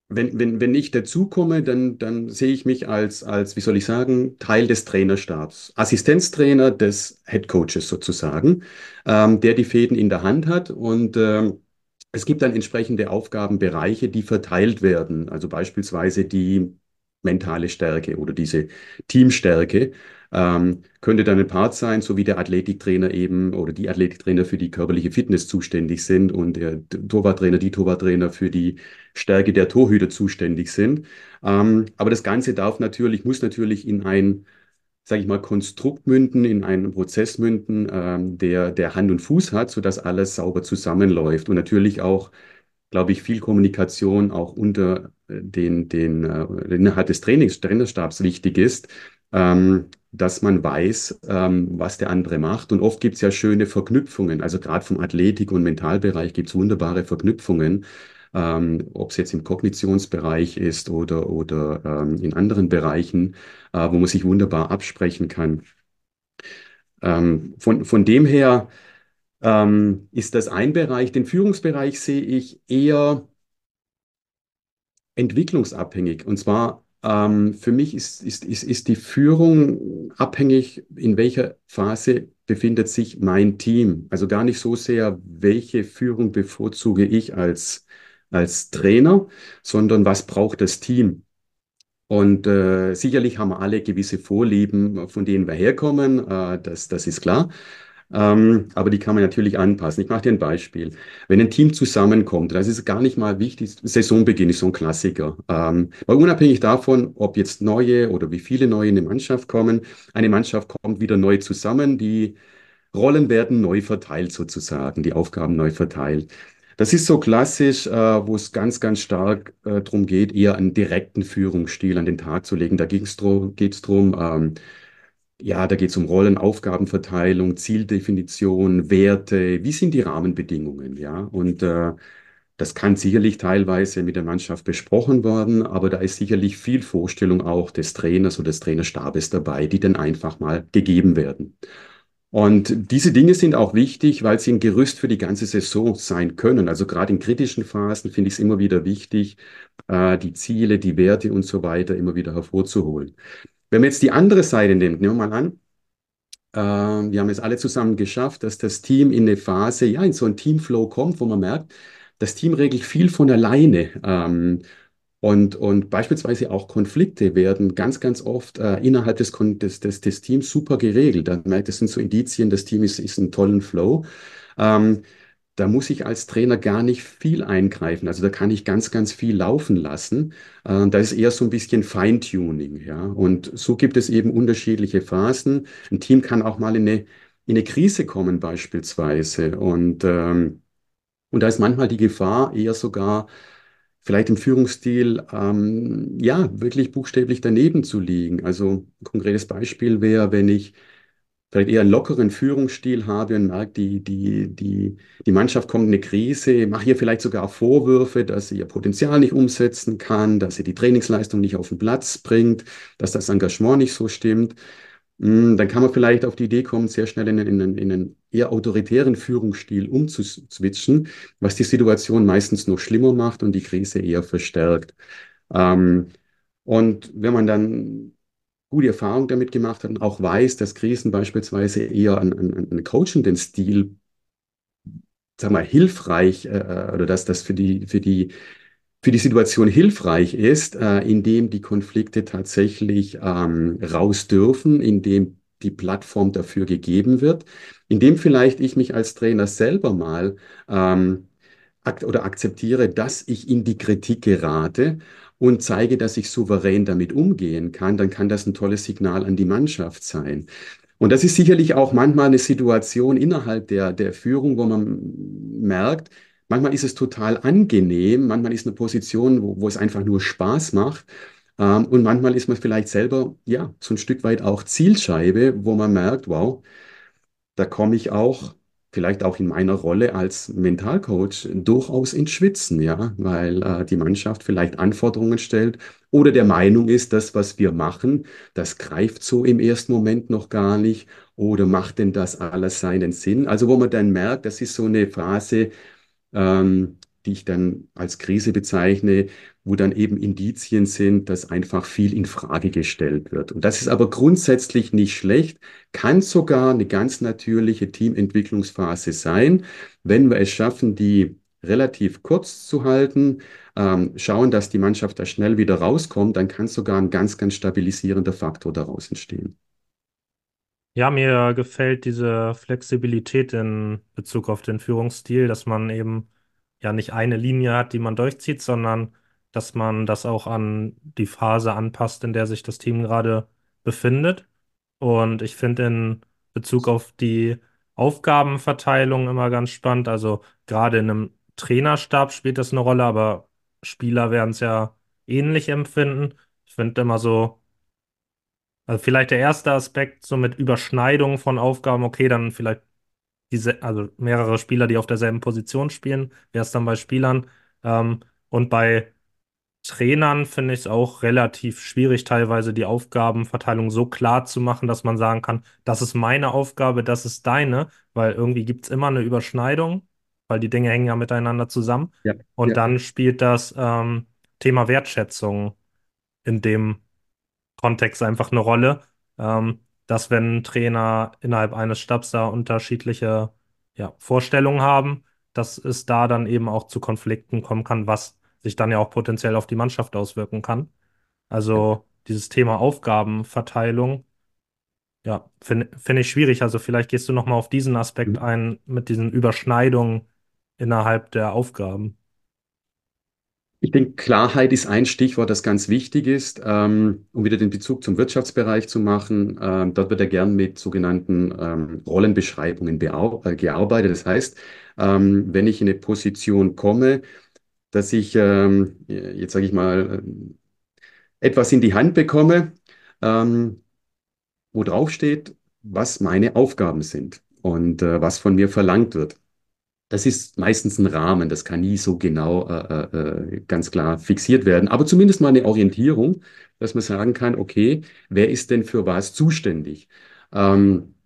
C: wenn, wenn, wenn ich dazukomme, dann, dann sehe ich mich als, als, wie soll ich sagen, Teil des Trainerstabs. Assistenztrainer des Headcoaches sozusagen, ähm, der die Fäden in der Hand hat und ähm, es gibt dann entsprechende Aufgabenbereiche, die verteilt werden. Also beispielsweise die mentale Stärke oder diese Teamstärke. Ähm, könnte dann ein Part sein, so wie der Athletiktrainer eben oder die Athletiktrainer für die körperliche Fitness zuständig sind und der Torwarttrainer, die Torwarttrainer für die Stärke der Torhüter zuständig sind. Ähm, aber das Ganze darf natürlich, muss natürlich in ein, sage ich mal, Konstrukt münden, in einen Prozess münden, ähm, der, der Hand und Fuß hat, sodass alles sauber zusammenläuft und natürlich auch glaube ich, viel Kommunikation auch unter den, den, äh, innerhalb des Trainings, Trainerstabs wichtig ist, ähm, dass man weiß, ähm, was der andere macht. Und oft gibt es ja schöne Verknüpfungen. Also gerade vom Athletik- und Mentalbereich gibt es wunderbare Verknüpfungen. ähm, ob es jetzt im Kognitionsbereich ist oder, oder ähm, in anderen Bereichen, äh, wo man sich wunderbar absprechen kann. Ähm, von, von dem her ähm, ist das ein Bereich. Den Führungsbereich sehe ich eher entwicklungsabhängig. Und zwar ähm, für mich ist, ist, ist, ist die Führung abhängig, in welcher Phase befindet sich mein Team. Also gar nicht so sehr, welche Führung bevorzuge ich als, als Trainer, sondern was braucht das Team. Und äh, sicherlich haben wir alle gewisse Vorlieben, von denen wir herkommen, äh, das, das ist klar. Ähm, aber die kann man natürlich anpassen. Ich mache dir ein Beispiel. Wenn ein Team zusammenkommt, das ist gar nicht mal wichtig, Saisonbeginn ist so ein Klassiker. Ähm, weil unabhängig davon, ob jetzt neue oder wie viele neue in eine Mannschaft kommen, eine Mannschaft kommt wieder neu zusammen, die Rollen werden neu verteilt sozusagen, die Aufgaben neu verteilt. Das ist so klassisch, äh, wo es ganz, ganz stark äh, darum geht, eher einen direkten Führungsstil an den Tag zu legen. Da geht es darum, ähm, ja, da geht es um Rollen, Aufgabenverteilung, Zieldefinition, Werte. Wie sind die Rahmenbedingungen? Ja, und äh, das kann sicherlich teilweise mit der Mannschaft besprochen werden, aber da ist sicherlich viel Vorstellung auch des Trainers oder des Trainerstabes dabei, die dann einfach mal gegeben werden. Und diese Dinge sind auch wichtig, weil sie ein Gerüst für die ganze Saison sein können. Also gerade in kritischen Phasen finde ich es immer wieder wichtig, äh, die Ziele, die Werte und so weiter immer wieder hervorzuholen. Wenn man jetzt die andere Seite nimmt, nehmen wir mal an, äh, wir haben es alle zusammen geschafft, dass das Team in eine Phase, ja, in so einen Teamflow kommt, wo man merkt, das Team regelt viel von alleine. Ähm, und, und beispielsweise auch Konflikte werden ganz, ganz oft äh, innerhalb des, des, des, des Teams super geregelt. Da merkt, das sind so Indizien, das Team ist, ist einen tollen Flow. Ähm, da muss ich als Trainer gar nicht viel eingreifen. Also da kann ich ganz, ganz viel laufen lassen. Äh, da ist eher so ein bisschen Feintuning, ja. Und so gibt es eben unterschiedliche Phasen. Ein Team kann auch mal in eine, in eine Krise kommen beispielsweise. Und, ähm, und da ist manchmal die Gefahr eher sogar, vielleicht im Führungsstil, ähm, ja, wirklich buchstäblich daneben zu liegen. Also ein konkretes Beispiel wäre, wenn ich vielleicht eher lockeren Führungsstil habe und merke, die, die, die, die Mannschaft kommt in eine Krise, mache ihr vielleicht sogar Vorwürfe, dass sie ihr Potenzial nicht umsetzen kann, dass sie die Trainingsleistung nicht auf den Platz bringt, dass das Engagement nicht so stimmt. Hm, dann kann man vielleicht auf die Idee kommen, sehr schnell in, in, in einen eher autoritären Führungsstil umzuswitchen, was die Situation meistens noch schlimmer macht und die Krise eher verstärkt. Ähm, und wenn man dann gute Erfahrung damit gemacht hat und auch weiß, dass Krisen beispielsweise eher einen, einen, coachenden Stil, sag mal, hilfreich äh, äh, oder dass das für die, für die, für die Situation hilfreich ist, äh, indem die Konflikte tatsächlich ähm, raus dürfen, indem die Plattform dafür gegeben wird, indem vielleicht ich mich als Trainer selber mal ähm, ak oder akzeptiere, dass ich in die Kritik gerate und zeige, dass ich souverän damit umgehen kann, dann kann das ein tolles Signal an die Mannschaft sein. Und das ist sicherlich auch manchmal eine Situation innerhalb der, der Führung, wo man merkt, manchmal ist es total angenehm, manchmal ist eine Position, wo, wo es einfach nur Spaß macht. Ähm, und manchmal ist man vielleicht selber, ja, so ein Stück weit auch Zielscheibe, wo man merkt, wow, da komme ich auch vielleicht auch in meiner Rolle als Mentalcoach durchaus ins Schwitzen, ja, weil äh, die Mannschaft vielleicht Anforderungen stellt oder der Meinung ist, das, was wir machen, das greift so im ersten Moment noch gar nicht oder macht denn das alles seinen Sinn? Also wo man dann merkt, das ist so eine Phase, ähm, die ich dann als Krise bezeichne, wo dann eben Indizien sind, dass einfach viel in Frage gestellt wird. Und das ist aber grundsätzlich nicht schlecht, kann sogar eine ganz natürliche Teamentwicklungsphase sein, wenn wir es schaffen, die relativ kurz zu halten, ähm, schauen, dass die Mannschaft da schnell wieder rauskommt, dann kann sogar ein ganz, ganz stabilisierender Faktor daraus entstehen.
B: Ja, mir gefällt diese Flexibilität in Bezug auf den Führungsstil, dass man eben ja nicht eine Linie hat, die man durchzieht, sondern dass man das auch an die Phase anpasst, in der sich das Team gerade befindet. Und ich finde in Bezug auf die Aufgabenverteilung immer ganz spannend. Also gerade in einem Trainerstab spielt das eine Rolle, aber Spieler werden es ja ähnlich empfinden. Ich finde immer so, also vielleicht der erste Aspekt, so mit Überschneidung von Aufgaben, okay, dann vielleicht diese, also mehrere Spieler, die auf derselben Position spielen, wäre es dann bei Spielern Ähm, und bei Trainern finde ich es auch relativ schwierig, teilweise die Aufgabenverteilung so klar zu machen, dass man sagen kann, das ist meine Aufgabe, das ist deine, weil irgendwie gibt es immer eine Überschneidung, weil die Dinge hängen ja miteinander zusammen.
C: Ja,
B: Und
C: ja.
B: dann spielt das ähm, Thema Wertschätzung in dem Kontext einfach eine Rolle, ähm, dass wenn Trainer innerhalb eines Stabs da unterschiedliche ja, Vorstellungen haben, dass es da dann eben auch zu Konflikten kommen kann, was sich dann ja auch potenziell auf die Mannschaft auswirken kann. Also dieses Thema Aufgabenverteilung, ja, finde find ich schwierig. Also vielleicht gehst du noch mal auf diesen Aspekt
C: Mhm.
B: ein mit diesen Überschneidungen innerhalb der Aufgaben.
C: Ich denke, Klarheit ist ein Stichwort, das ganz wichtig ist, ähm, um wieder den Bezug zum Wirtschaftsbereich zu machen. Ähm, dort wird ja gern mit sogenannten ähm, Rollenbeschreibungen äh, gearbeitet. Das heißt, ähm, wenn ich in eine Position komme, dass ich, ähm, jetzt sage ich mal, äh, etwas in die Hand bekomme, ähm, wo drauf steht, was meine Aufgaben sind und äh, was von mir verlangt wird. Das ist meistens ein Rahmen, das kann nie so genau äh, äh, äh, ganz klar fixiert werden, aber zumindest mal eine Orientierung, dass man sagen kann, okay, wer ist denn für was zuständig? Ähm,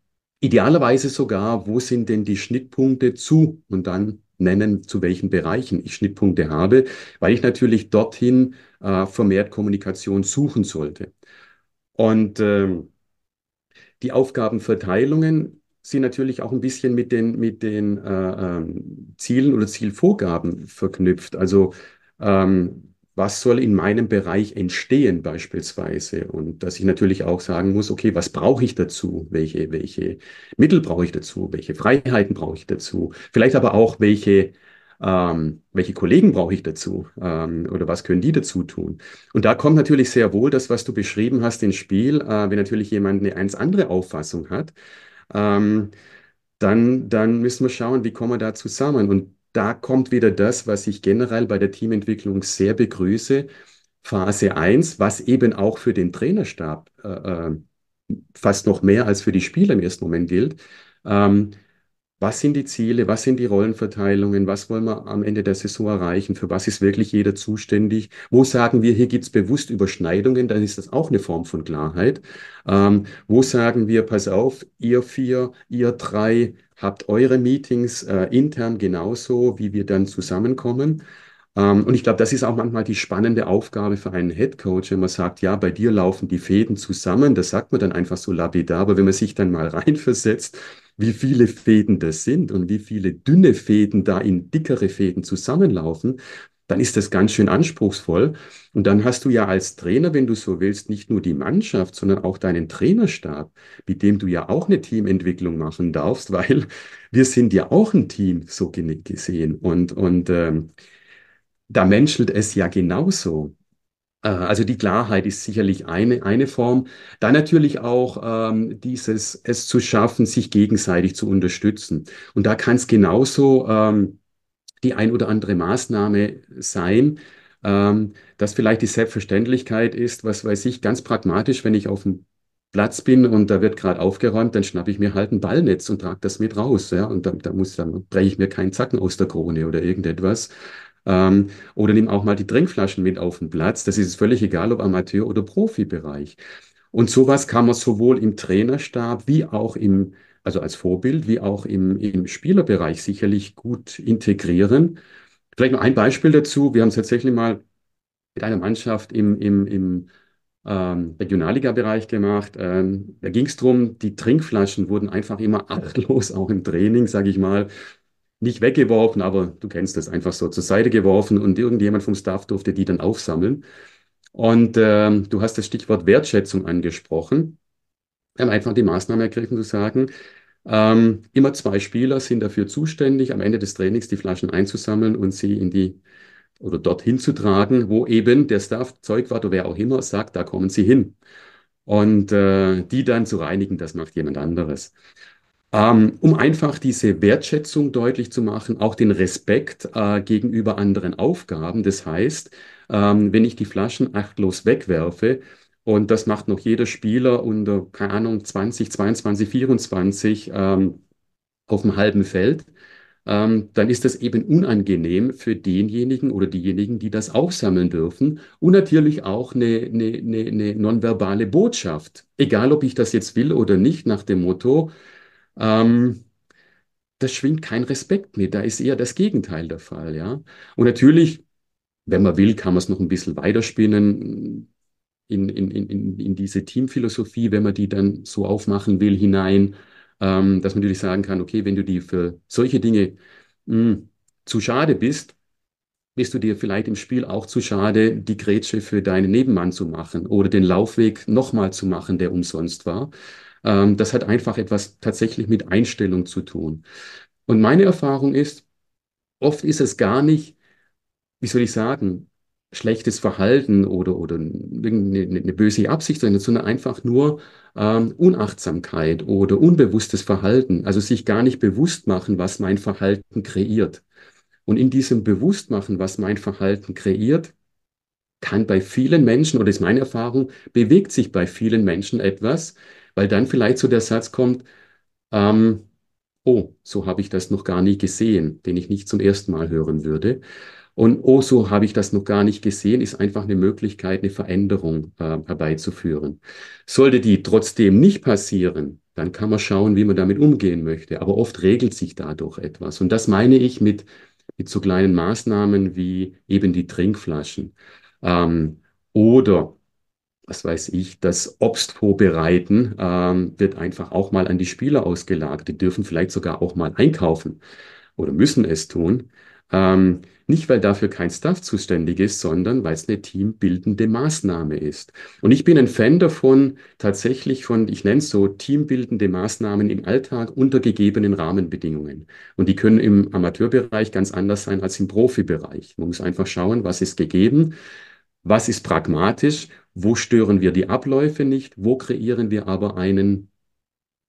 C: idealerweise sogar, wo sind denn die Schnittpunkte zu und dann nennen, zu welchen Bereichen ich Schnittpunkte habe, weil ich natürlich dorthin äh, vermehrt Kommunikation suchen sollte. Und ähm, die Aufgabenverteilungen sind natürlich auch ein bisschen mit den, mit den äh, ähm, Zielen oder Zielvorgaben verknüpft. Also ähm, was soll in meinem Bereich entstehen beispielsweise? Und dass ich natürlich auch sagen muss, okay, was brauche ich dazu? Welche, welche Mittel brauche ich dazu? Welche Freiheiten brauche ich dazu? Vielleicht aber auch, welche, ähm, welche Kollegen brauche ich dazu? Ähm, oder was können die dazu tun? Und da kommt natürlich sehr wohl das, was du beschrieben hast, ins Spiel. Äh, wenn natürlich jemand eine ganz andere Auffassung hat, ähm, dann, dann müssen wir schauen, wie kommen wir da zusammen. Und da kommt wieder das, was ich generell bei der Teamentwicklung sehr begrüße. Phase eins, was eben auch für den Trainerstab äh, äh, fast noch mehr als für die Spieler im ersten Moment gilt. Ähm, was sind die Ziele? Was sind die Rollenverteilungen? Was wollen wir am Ende der Saison erreichen? Für was ist wirklich jeder zuständig? Wo sagen wir, hier gibt es bewusst Überschneidungen? Dann ist das auch eine Form von Klarheit. Ähm, wo sagen wir, pass auf, ihr vier, ihr drei habt eure Meetings äh, intern genauso, wie wir dann zusammenkommen? Ähm, und ich glaube, das ist auch manchmal die spannende Aufgabe für einen Head Coach, wenn man sagt, ja, bei dir laufen die Fäden zusammen. Das sagt man dann einfach so lapidar. Aber wenn man sich dann mal [laughs] reinversetzt, wie viele Fäden das sind und wie viele dünne Fäden da in dickere Fäden zusammenlaufen, dann ist das ganz schön anspruchsvoll. Und dann hast du ja als Trainer, wenn du so willst, nicht nur die Mannschaft, sondern auch deinen Trainerstab, mit dem du ja auch eine Teamentwicklung machen darfst, [laughs] weil wir sind ja auch ein Team, so gesehen. Und, und ähm, da menschelt es ja genauso. Äh, Also die Klarheit ist sicherlich eine, eine Form. Dann natürlich auch ähm, dieses, es zu schaffen, sich gegenseitig zu unterstützen. Und da kann es genauso ähm, die ein oder andere Maßnahme sein, ähm, dass vielleicht die Selbstverständlichkeit ist, was weiß ich, ganz pragmatisch, wenn ich auf dem Platz bin und da wird gerade aufgeräumt, dann schnappe ich mir halt ein Ballnetz und trage das mit raus. Ja? Und da, da muss, dann breche ich mir keinen Zacken aus der Krone oder irgendetwas. Ähm, oder nimm auch mal die Trinkflaschen mit auf den Platz. Das ist völlig egal, ob Amateur- oder Profibereich. Und sowas kann man sowohl im Trainerstab wie auch im, also als Vorbild, wie auch im, im Spielerbereich sicherlich gut integrieren. Vielleicht noch ein Beispiel dazu. Wir haben es tatsächlich mal mit einer Mannschaft im, im, im ähm, Regionalliga-Bereich gemacht. Ähm, da ging es darum, die Trinkflaschen wurden einfach immer [laughs] achtlos, auch im Training, sage ich mal, nicht weggeworfen, aber du kennst das, einfach so zur Seite geworfen und irgendjemand vom Staff durfte die dann aufsammeln. Und ähm, du hast das Stichwort Wertschätzung angesprochen. Wir haben einfach die Maßnahme ergriffen zu sagen, ähm, immer zwei Spieler sind dafür zuständig, am Ende des Trainings die Flaschen einzusammeln und sie in die oder dorthin zu tragen, wo eben der Staff, Zeugwart oder wer auch immer sagt, da kommen sie hin. Und äh, die dann zu reinigen, das macht jemand anderes. Ähm, um einfach diese Wertschätzung deutlich zu machen, auch den Respekt äh, gegenüber anderen Aufgaben. Das heißt, ähm, wenn ich die Flaschen achtlos wegwerfe, und das macht noch jeder Spieler unter, keine Ahnung, 20, 22, 24 ähm, auf dem halben Feld, ähm, dann ist das eben unangenehm für denjenigen oder diejenigen, die das aufsammeln dürfen. Und natürlich auch eine, eine, eine, eine nonverbale Botschaft. Egal, ob ich das jetzt will oder nicht, nach dem Motto, ähm, das schwingt kein Respekt mit. Da ist eher das Gegenteil der Fall, ja. Und natürlich, wenn man will, kann man es noch ein bisschen weiterspinnen in, in, in, in diese Teamphilosophie, wenn man die dann so aufmachen will, hinein, ähm, dass man natürlich sagen kann, okay, wenn du dir für solche Dinge mh, zu schade bist, bist du dir vielleicht im Spiel auch zu schade, die Grätsche für deinen Nebenmann zu machen oder den Laufweg nochmal zu machen, der umsonst war. Ähm, das hat einfach etwas tatsächlich mit Einstellung zu tun. Und meine Erfahrung ist, oft ist es gar nicht, wie soll ich sagen, schlechtes Verhalten oder, oder eine, eine böse Absicht, sondern einfach nur ähm, Unachtsamkeit oder unbewusstes Verhalten. Also sich gar nicht bewusst machen, was mein Verhalten kreiert. Und in diesem Bewusstmachen, was mein Verhalten kreiert, kann bei vielen Menschen, oder ist meine Erfahrung, bewegt sich bei vielen Menschen etwas, weil dann vielleicht so der Satz kommt, ähm, oh, so habe ich das noch gar nie gesehen, den ich nicht zum ersten Mal hören würde. Und oh, so habe ich das noch gar nicht gesehen, ist einfach eine Möglichkeit, eine Veränderung äh, herbeizuführen. Sollte die trotzdem nicht passieren, dann kann man schauen, wie man damit umgehen möchte. Aber oft regelt sich dadurch etwas. Und das meine ich mit, mit so kleinen Maßnahmen wie eben die Trinkflaschen. Ähm, oder was weiß ich, das Obst vorbereiten ähm, wird einfach auch mal an die Spieler ausgelagert. Die dürfen vielleicht sogar auch mal einkaufen oder müssen es tun. Ähm, nicht, weil dafür kein Staff zuständig ist, sondern weil es eine teambildende Maßnahme ist. Und ich bin ein Fan davon, tatsächlich von, ich nenne es so, teambildende Maßnahmen im Alltag unter gegebenen Rahmenbedingungen. Und die können im Amateurbereich ganz anders sein als im Profibereich. Man muss einfach schauen, was ist gegeben, was ist pragmatisch, wo stören wir die Abläufe nicht, wo kreieren wir aber einen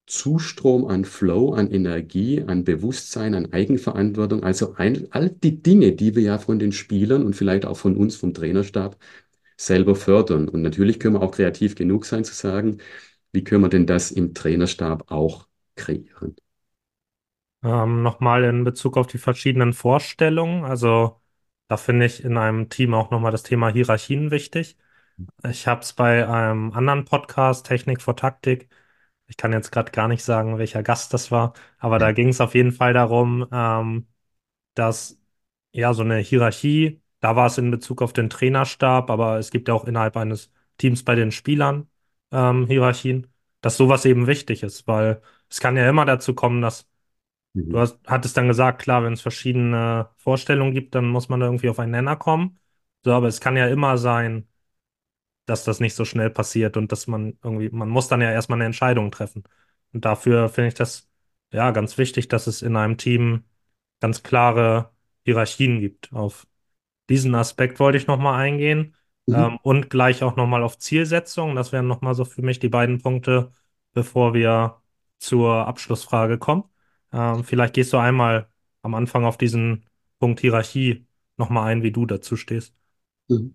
C: Zustrom an Flow, an Energie, an Bewusstsein, an Eigenverantwortung, also ein, all die Dinge, die wir ja von den Spielern und vielleicht auch von uns vom Trainerstab selber fördern. Und natürlich können wir auch kreativ genug sein zu sagen, wie können wir denn das im Trainerstab auch kreieren?
B: Ähm, nochmal in Bezug auf die verschiedenen Vorstellungen. Also da finde ich in einem Team auch nochmal das Thema Hierarchien wichtig. Ich habe es bei einem anderen Podcast, Technik vor Taktik, ich kann jetzt gerade gar nicht sagen, welcher Gast das war, aber da ging es auf jeden Fall darum, ähm, dass ja so eine Hierarchie, da war es in Bezug auf den Trainerstab, aber es gibt ja auch innerhalb eines Teams bei den Spielern ähm, Hierarchien, dass sowas eben wichtig ist, weil es kann ja immer dazu kommen, dass
C: Mhm.
B: du hast, hattest dann gesagt, klar, wenn es verschiedene Vorstellungen gibt, dann muss man da irgendwie auf einen Nenner kommen. So, aber es kann ja immer sein, dass das nicht so schnell passiert und dass man irgendwie, man muss dann ja erstmal eine Entscheidung treffen. Und dafür finde ich das ja ganz wichtig, dass es in einem Team ganz klare Hierarchien gibt. Auf diesen Aspekt wollte ich nochmal eingehen.
C: Mhm.
B: Ähm, und gleich auch nochmal auf Zielsetzung. Das wären nochmal so für mich die beiden Punkte, bevor wir zur Abschlussfrage kommen. Ähm, vielleicht gehst du einmal am Anfang auf diesen Punkt Hierarchie nochmal ein, wie du dazu stehst.
C: Mhm.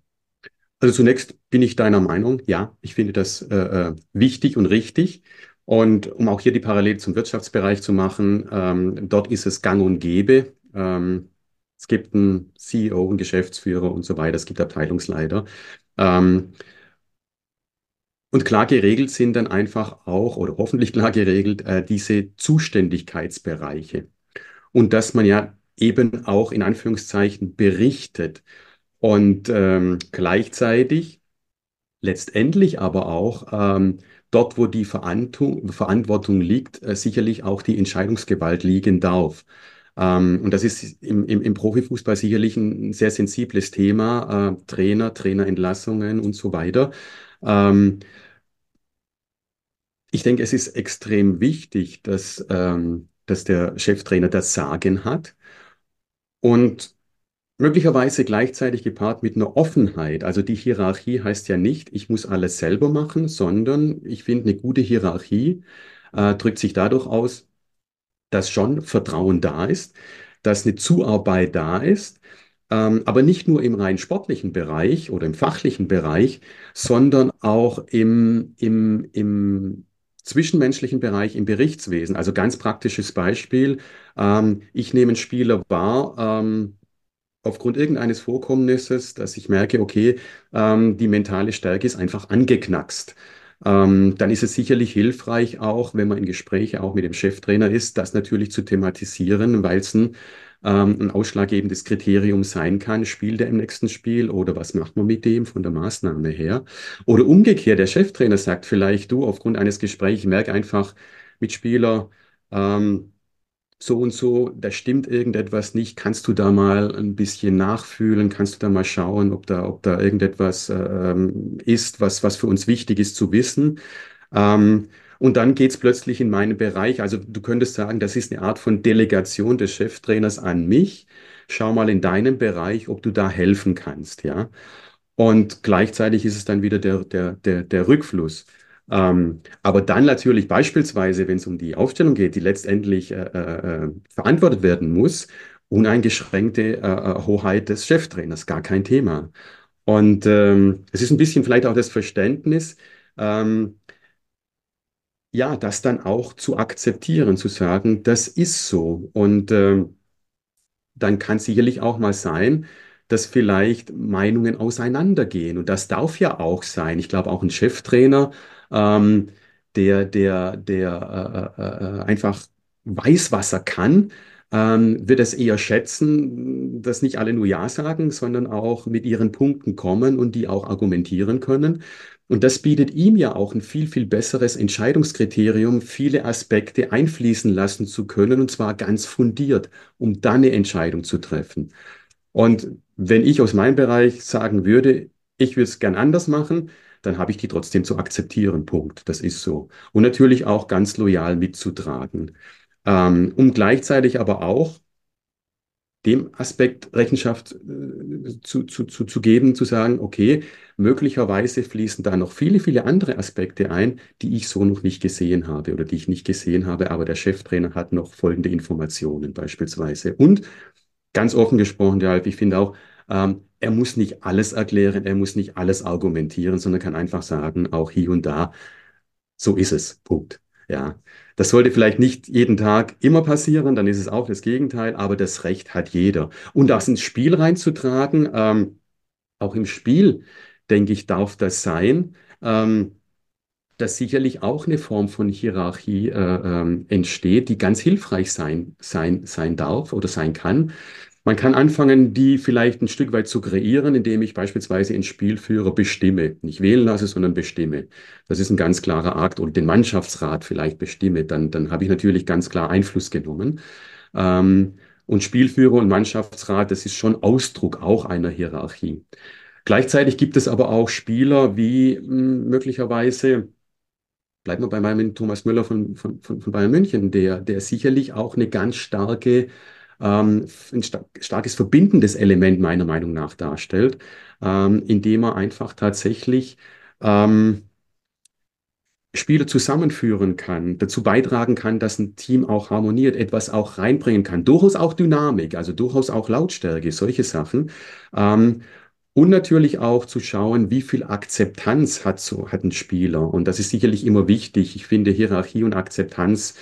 C: Also zunächst bin ich deiner Meinung. Ja, ich finde das äh, äh, wichtig und richtig. Und um auch hier die Parallele zum Wirtschaftsbereich zu machen, ähm, dort ist es gang und gäbe. Ähm, es gibt einen CEO, einen Geschäftsführer und so weiter. Es gibt Abteilungsleiter. Ähm, und klar geregelt sind dann einfach auch, oder hoffentlich klar geregelt, äh, diese Zuständigkeitsbereiche. Und dass man ja eben auch in Anführungszeichen berichtet. Und ähm, gleichzeitig letztendlich aber auch ähm, dort, wo die Verantwortung, liegt, äh, sicherlich auch die Entscheidungsgewalt liegen darf. Ähm, und das ist im, im, im Profifußball sicherlich ein sehr sensibles Thema, äh, Trainer, Trainerentlassungen und so weiter. Ähm, ich denke, es ist extrem wichtig, dass, ähm, dass der Cheftrainer das Sagen hat und möglicherweise gleichzeitig gepaart mit einer Offenheit. Also die Hierarchie heißt ja nicht, ich muss alles selber machen, sondern ich finde, eine gute Hierarchie äh, drückt sich dadurch aus, dass schon Vertrauen da ist, dass eine Zuarbeit da ist, ähm, aber nicht nur im rein sportlichen Bereich oder im fachlichen Bereich, sondern auch im, im, im zwischenmenschlichen Bereich im Berichtswesen. Also ganz praktisches Beispiel. Ähm, ich nehme einen Spieler wahr, ähm, aufgrund irgendeines Vorkommnisses, dass ich merke, okay, ähm, die mentale Stärke ist einfach angeknackst. Ähm, dann ist es sicherlich hilfreich auch, wenn man in Gespräche auch mit dem Cheftrainer ist, das natürlich zu thematisieren, weil es ein, ähm, ein ausschlaggebendes Kriterium sein kann, spielt er im nächsten Spiel oder was macht man mit dem von der Maßnahme her? Oder umgekehrt, der Cheftrainer sagt vielleicht, du, aufgrund eines Gesprächs, merke einfach mit Spieler, ähm, so und so, da stimmt irgendetwas nicht. Kannst du da mal ein bisschen nachfühlen? Kannst du da mal schauen, ob da, ob da irgendetwas ähm, ist, was, was für uns wichtig ist zu wissen? Ähm, und dann geht's plötzlich in meinen Bereich. Also du könntest sagen, das ist eine Art von Delegation des Cheftrainers an mich. Schau mal in deinem Bereich, ob du da helfen kannst, ja. Und gleichzeitig ist es dann wieder der, der, der, der Rückfluss. Ähm, aber dann natürlich beispielsweise, wenn es um die Aufstellung geht, die letztendlich äh, äh, äh verantwortet werden muss, uneingeschränkte äh, äh, Hoheit des Cheftrainers, gar kein Thema. Und ähm, es ist ein bisschen vielleicht auch das Verständnis, ähm, ja, das dann auch zu akzeptieren, zu sagen, das ist so. Und ähm, dann kann sicherlich auch mal sein, dass vielleicht Meinungen auseinandergehen. Und das darf ja auch sein. Ich glaube, auch ein Cheftrainer, ähm, der, der, der äh, äh, äh, einfach weiß, was er kann, ähm, wird es eher schätzen, dass nicht alle nur Ja sagen, sondern auch mit ihren Punkten kommen und die auch argumentieren können. Und das bietet ihm ja auch ein viel, viel besseres Entscheidungskriterium, viele Aspekte einfließen lassen zu können, und zwar ganz fundiert, um dann eine Entscheidung zu treffen. Und wenn ich aus meinem Bereich sagen würde, ich würde es gern anders machen, dann habe ich die trotzdem zu akzeptieren. Punkt. Das ist so. Und natürlich auch ganz loyal mitzutragen. Ähm, um gleichzeitig aber auch dem Aspekt Rechenschaft äh, zu, zu, zu, zu geben, zu sagen, okay, möglicherweise fließen da noch viele, viele andere Aspekte ein, die ich so noch nicht gesehen habe oder die ich nicht gesehen habe, aber der Cheftrainer hat noch folgende Informationen beispielsweise. Und ganz offen gesprochen, ja, ich finde auch, ähm, er muss nicht alles erklären, er muss nicht alles argumentieren, sondern kann einfach sagen, auch hier und da, so ist es. Punkt. Ja, das sollte vielleicht nicht jeden Tag immer passieren, dann ist es auch das Gegenteil, aber das Recht hat jeder. Und das ins Spiel reinzutragen, ähm, auch im Spiel, denke ich, darf das sein. Ähm, dass sicherlich auch eine Form von Hierarchie äh, ähm, entsteht, die ganz hilfreich sein, sein, sein darf oder sein kann. Man kann anfangen, die vielleicht ein Stück weit zu kreieren, indem ich beispielsweise einen Spielführer bestimme. Nicht wählen lasse, sondern bestimme. Das ist ein ganz klarer Akt. Und den Mannschaftsrat vielleicht bestimme. Dann, dann habe ich natürlich ganz klar Einfluss genommen. Ähm, und Spielführer und Mannschaftsrat, das ist schon Ausdruck auch einer Hierarchie. Gleichzeitig gibt es aber auch Spieler wie hm, möglicherweise bleiben wir bei meinem Thomas Müller von, von, von, von Bayern München, der, der sicherlich auch eine ganz starke ähm, ein starkes verbindendes Element meiner Meinung nach darstellt, ähm, indem er einfach tatsächlich ähm, Spieler zusammenführen kann, dazu beitragen kann, dass ein Team auch harmoniert, etwas auch reinbringen kann, durchaus auch Dynamik, also durchaus auch Lautstärke, solche Sachen. Ähm, und natürlich auch zu schauen, wie viel Akzeptanz hat so, hat ein Spieler. Und das ist sicherlich immer wichtig. Ich finde, Hierarchie und Akzeptanz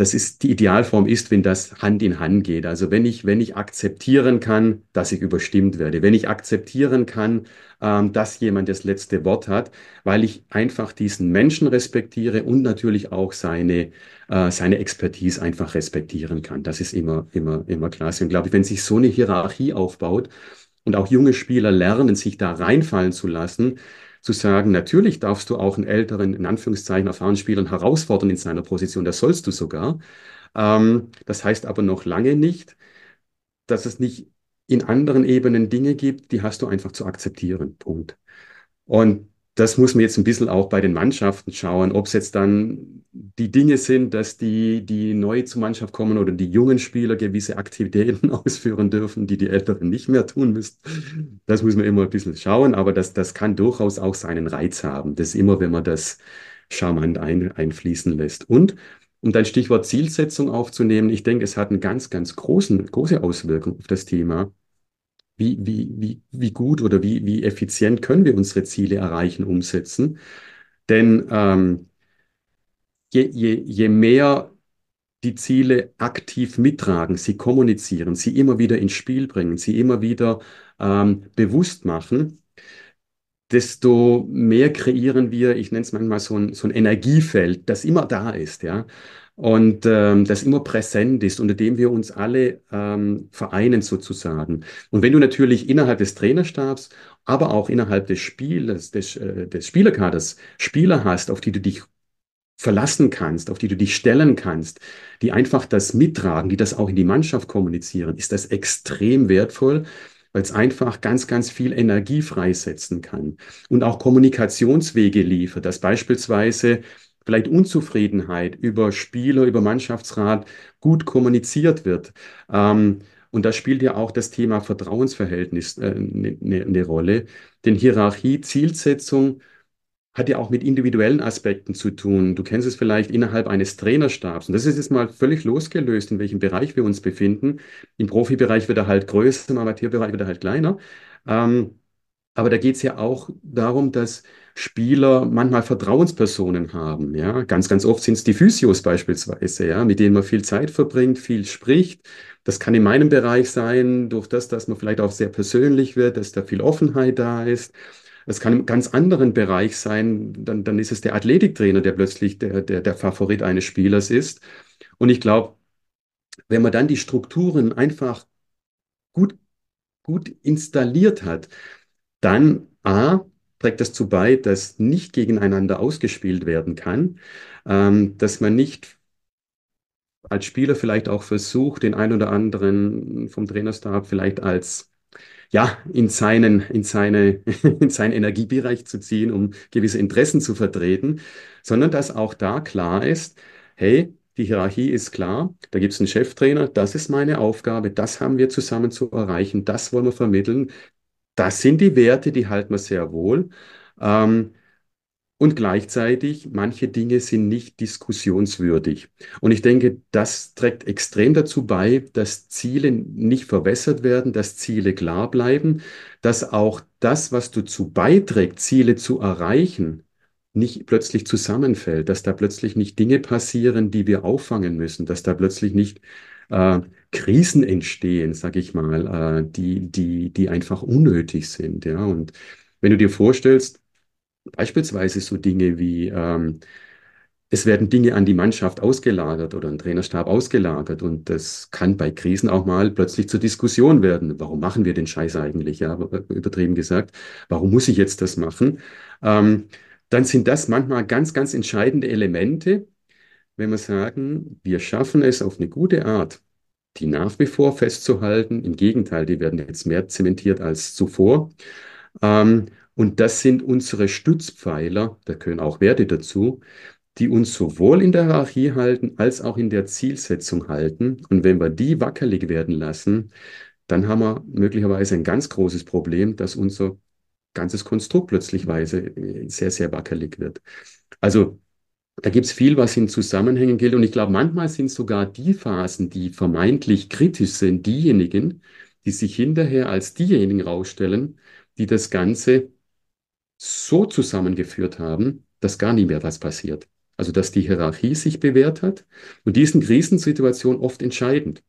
C: das ist, die Idealform ist, wenn das Hand in Hand geht. Also wenn ich, wenn ich akzeptieren kann, dass ich überstimmt werde, wenn ich akzeptieren kann, ähm, dass jemand das letzte Wort hat, weil ich einfach diesen Menschen respektiere und natürlich auch seine, äh, seine Expertise einfach respektieren kann. Das ist immer, immer, immer klasse. Und glaube ich, wenn sich so eine Hierarchie aufbaut und auch junge Spieler lernen, sich da reinfallen zu lassen, zu sagen, natürlich darfst du auch einen älteren, in Anführungszeichen erfahrenen Spieler herausfordern in seiner Position, das sollst du sogar. Ähm, das heißt aber noch lange nicht, dass es nicht in anderen Ebenen Dinge gibt, die hast du einfach zu akzeptieren. Punkt. Und das muss man jetzt ein bisschen auch bei den Mannschaften schauen, ob es jetzt dann die Dinge sind, dass die, die neu zur Mannschaft kommen oder die jungen Spieler gewisse Aktivitäten [laughs] ausführen dürfen, die die Älteren nicht mehr tun müssen. Das muss man immer ein bisschen schauen, aber das, das kann durchaus auch seinen Reiz haben. Das immer, wenn man das charmant ein, einfließen lässt. Und um dein Stichwort Zielsetzung aufzunehmen, ich denke, es hat eine ganz, ganz großen, große Auswirkung auf das Thema wie, wie, wie, wie gut oder wie, wie effizient können wir unsere Ziele erreichen, umsetzen. Denn ähm, je, je, je mehr die Ziele aktiv mittragen, sie kommunizieren, sie immer wieder ins Spiel bringen, sie immer wieder ähm, bewusst machen, desto mehr kreieren wir, ich nenne es manchmal so ein, so ein Energiefeld, das immer da ist, ja. Und ähm, das immer präsent ist, unter dem wir uns alle ähm, vereinen sozusagen. Und wenn du natürlich innerhalb des Trainerstabs, aber auch innerhalb des Spiels, des, äh, des Spielerkaders Spieler hast, auf die du dich verlassen kannst, auf die du dich stellen kannst, die einfach das mittragen, die das auch in die Mannschaft kommunizieren, ist das extrem wertvoll, weil es einfach ganz, ganz viel Energie freisetzen kann und auch Kommunikationswege liefert, dass beispielsweise vielleicht Unzufriedenheit über Spieler, über Mannschaftsrat gut kommuniziert wird. Ähm, und da spielt ja auch das Thema Vertrauensverhältnis eine äh, ne, ne, ne Rolle. Denn Hierarchie, Zielsetzung hat ja auch mit individuellen Aspekten zu tun. Du kennst es vielleicht innerhalb eines Trainerstabs. Und das ist jetzt mal völlig losgelöst, in welchem Bereich wir uns befinden. Im Profibereich wird er halt größer, im Amateurbereich wird er halt kleiner. Ähm, aber da geht es ja auch darum, dass Spieler manchmal Vertrauenspersonen haben. Ja, ganz, ganz oft sind es die Physios beispielsweise, ja, mit denen man viel Zeit verbringt, viel spricht. Das kann in meinem Bereich sein, durch das, dass man vielleicht auch sehr persönlich wird, dass da viel Offenheit da ist. Es kann im ganz anderen Bereich sein, dann, dann ist es der Athletiktrainer, der plötzlich der, der, der Favorit eines Spielers ist. Und ich glaube, wenn man dann die Strukturen einfach gut, gut installiert hat, dann A, trägt das dazu bei, dass nicht gegeneinander ausgespielt werden kann, ähm, dass man nicht als Spieler vielleicht auch versucht, den einen oder anderen vom Trainerstab vielleicht als ja, in seinen, in seine, [laughs] in seinen Energiebereich zu ziehen, um gewisse Interessen zu vertreten, sondern dass auch da klar ist, hey, die Hierarchie ist klar, da gibt es einen Cheftrainer, das ist meine Aufgabe, das haben wir zusammen zu erreichen, das wollen wir vermitteln, das sind die Werte, die halten wir sehr wohl. Ähm, und gleichzeitig, manche Dinge sind nicht diskussionswürdig. Und ich denke, das trägt extrem dazu bei, dass Ziele nicht verwässert werden, dass Ziele klar bleiben, dass auch das, was dazu beiträgt, Ziele zu erreichen, nicht plötzlich zusammenfällt, dass da plötzlich nicht Dinge passieren, die wir auffangen müssen, dass da plötzlich nicht äh, Krisen entstehen, sag ich mal, äh, die, die, die einfach unnötig sind. Ja? Und wenn du dir vorstellst, Beispielsweise so Dinge wie, ähm, es werden Dinge an die Mannschaft ausgelagert oder ein Trainerstab ausgelagert und das kann bei Krisen auch mal plötzlich zur Diskussion werden. Warum machen wir den Scheiß eigentlich? Ja, übertrieben gesagt. Warum muss ich jetzt das machen? Ähm, dann sind das manchmal ganz, ganz entscheidende Elemente, wenn wir sagen, wir schaffen es auf eine gute Art, die nach wie vor festzuhalten. Im Gegenteil, die werden jetzt mehr zementiert als zuvor. Ähm, und das sind unsere Stützpfeiler, da gehören auch Werte dazu, die uns sowohl in der Hierarchie halten als auch in der Zielsetzung halten. Und wenn wir die wackelig werden lassen, dann haben wir möglicherweise ein ganz großes Problem, dass unser ganzes Konstrukt plötzlich äh, sehr, sehr wackelig wird. Also da gibt es viel, was in Zusammenhängen gilt. Und ich glaube, manchmal sind sogar die Phasen, die vermeintlich kritisch sind, diejenigen, die sich hinterher als diejenigen rausstellen, die das Ganze so zusammengeführt haben, dass gar nie mehr was passiert. Also dass die Hierarchie sich bewährt hat und diesen Krisensituationen oft entscheidend.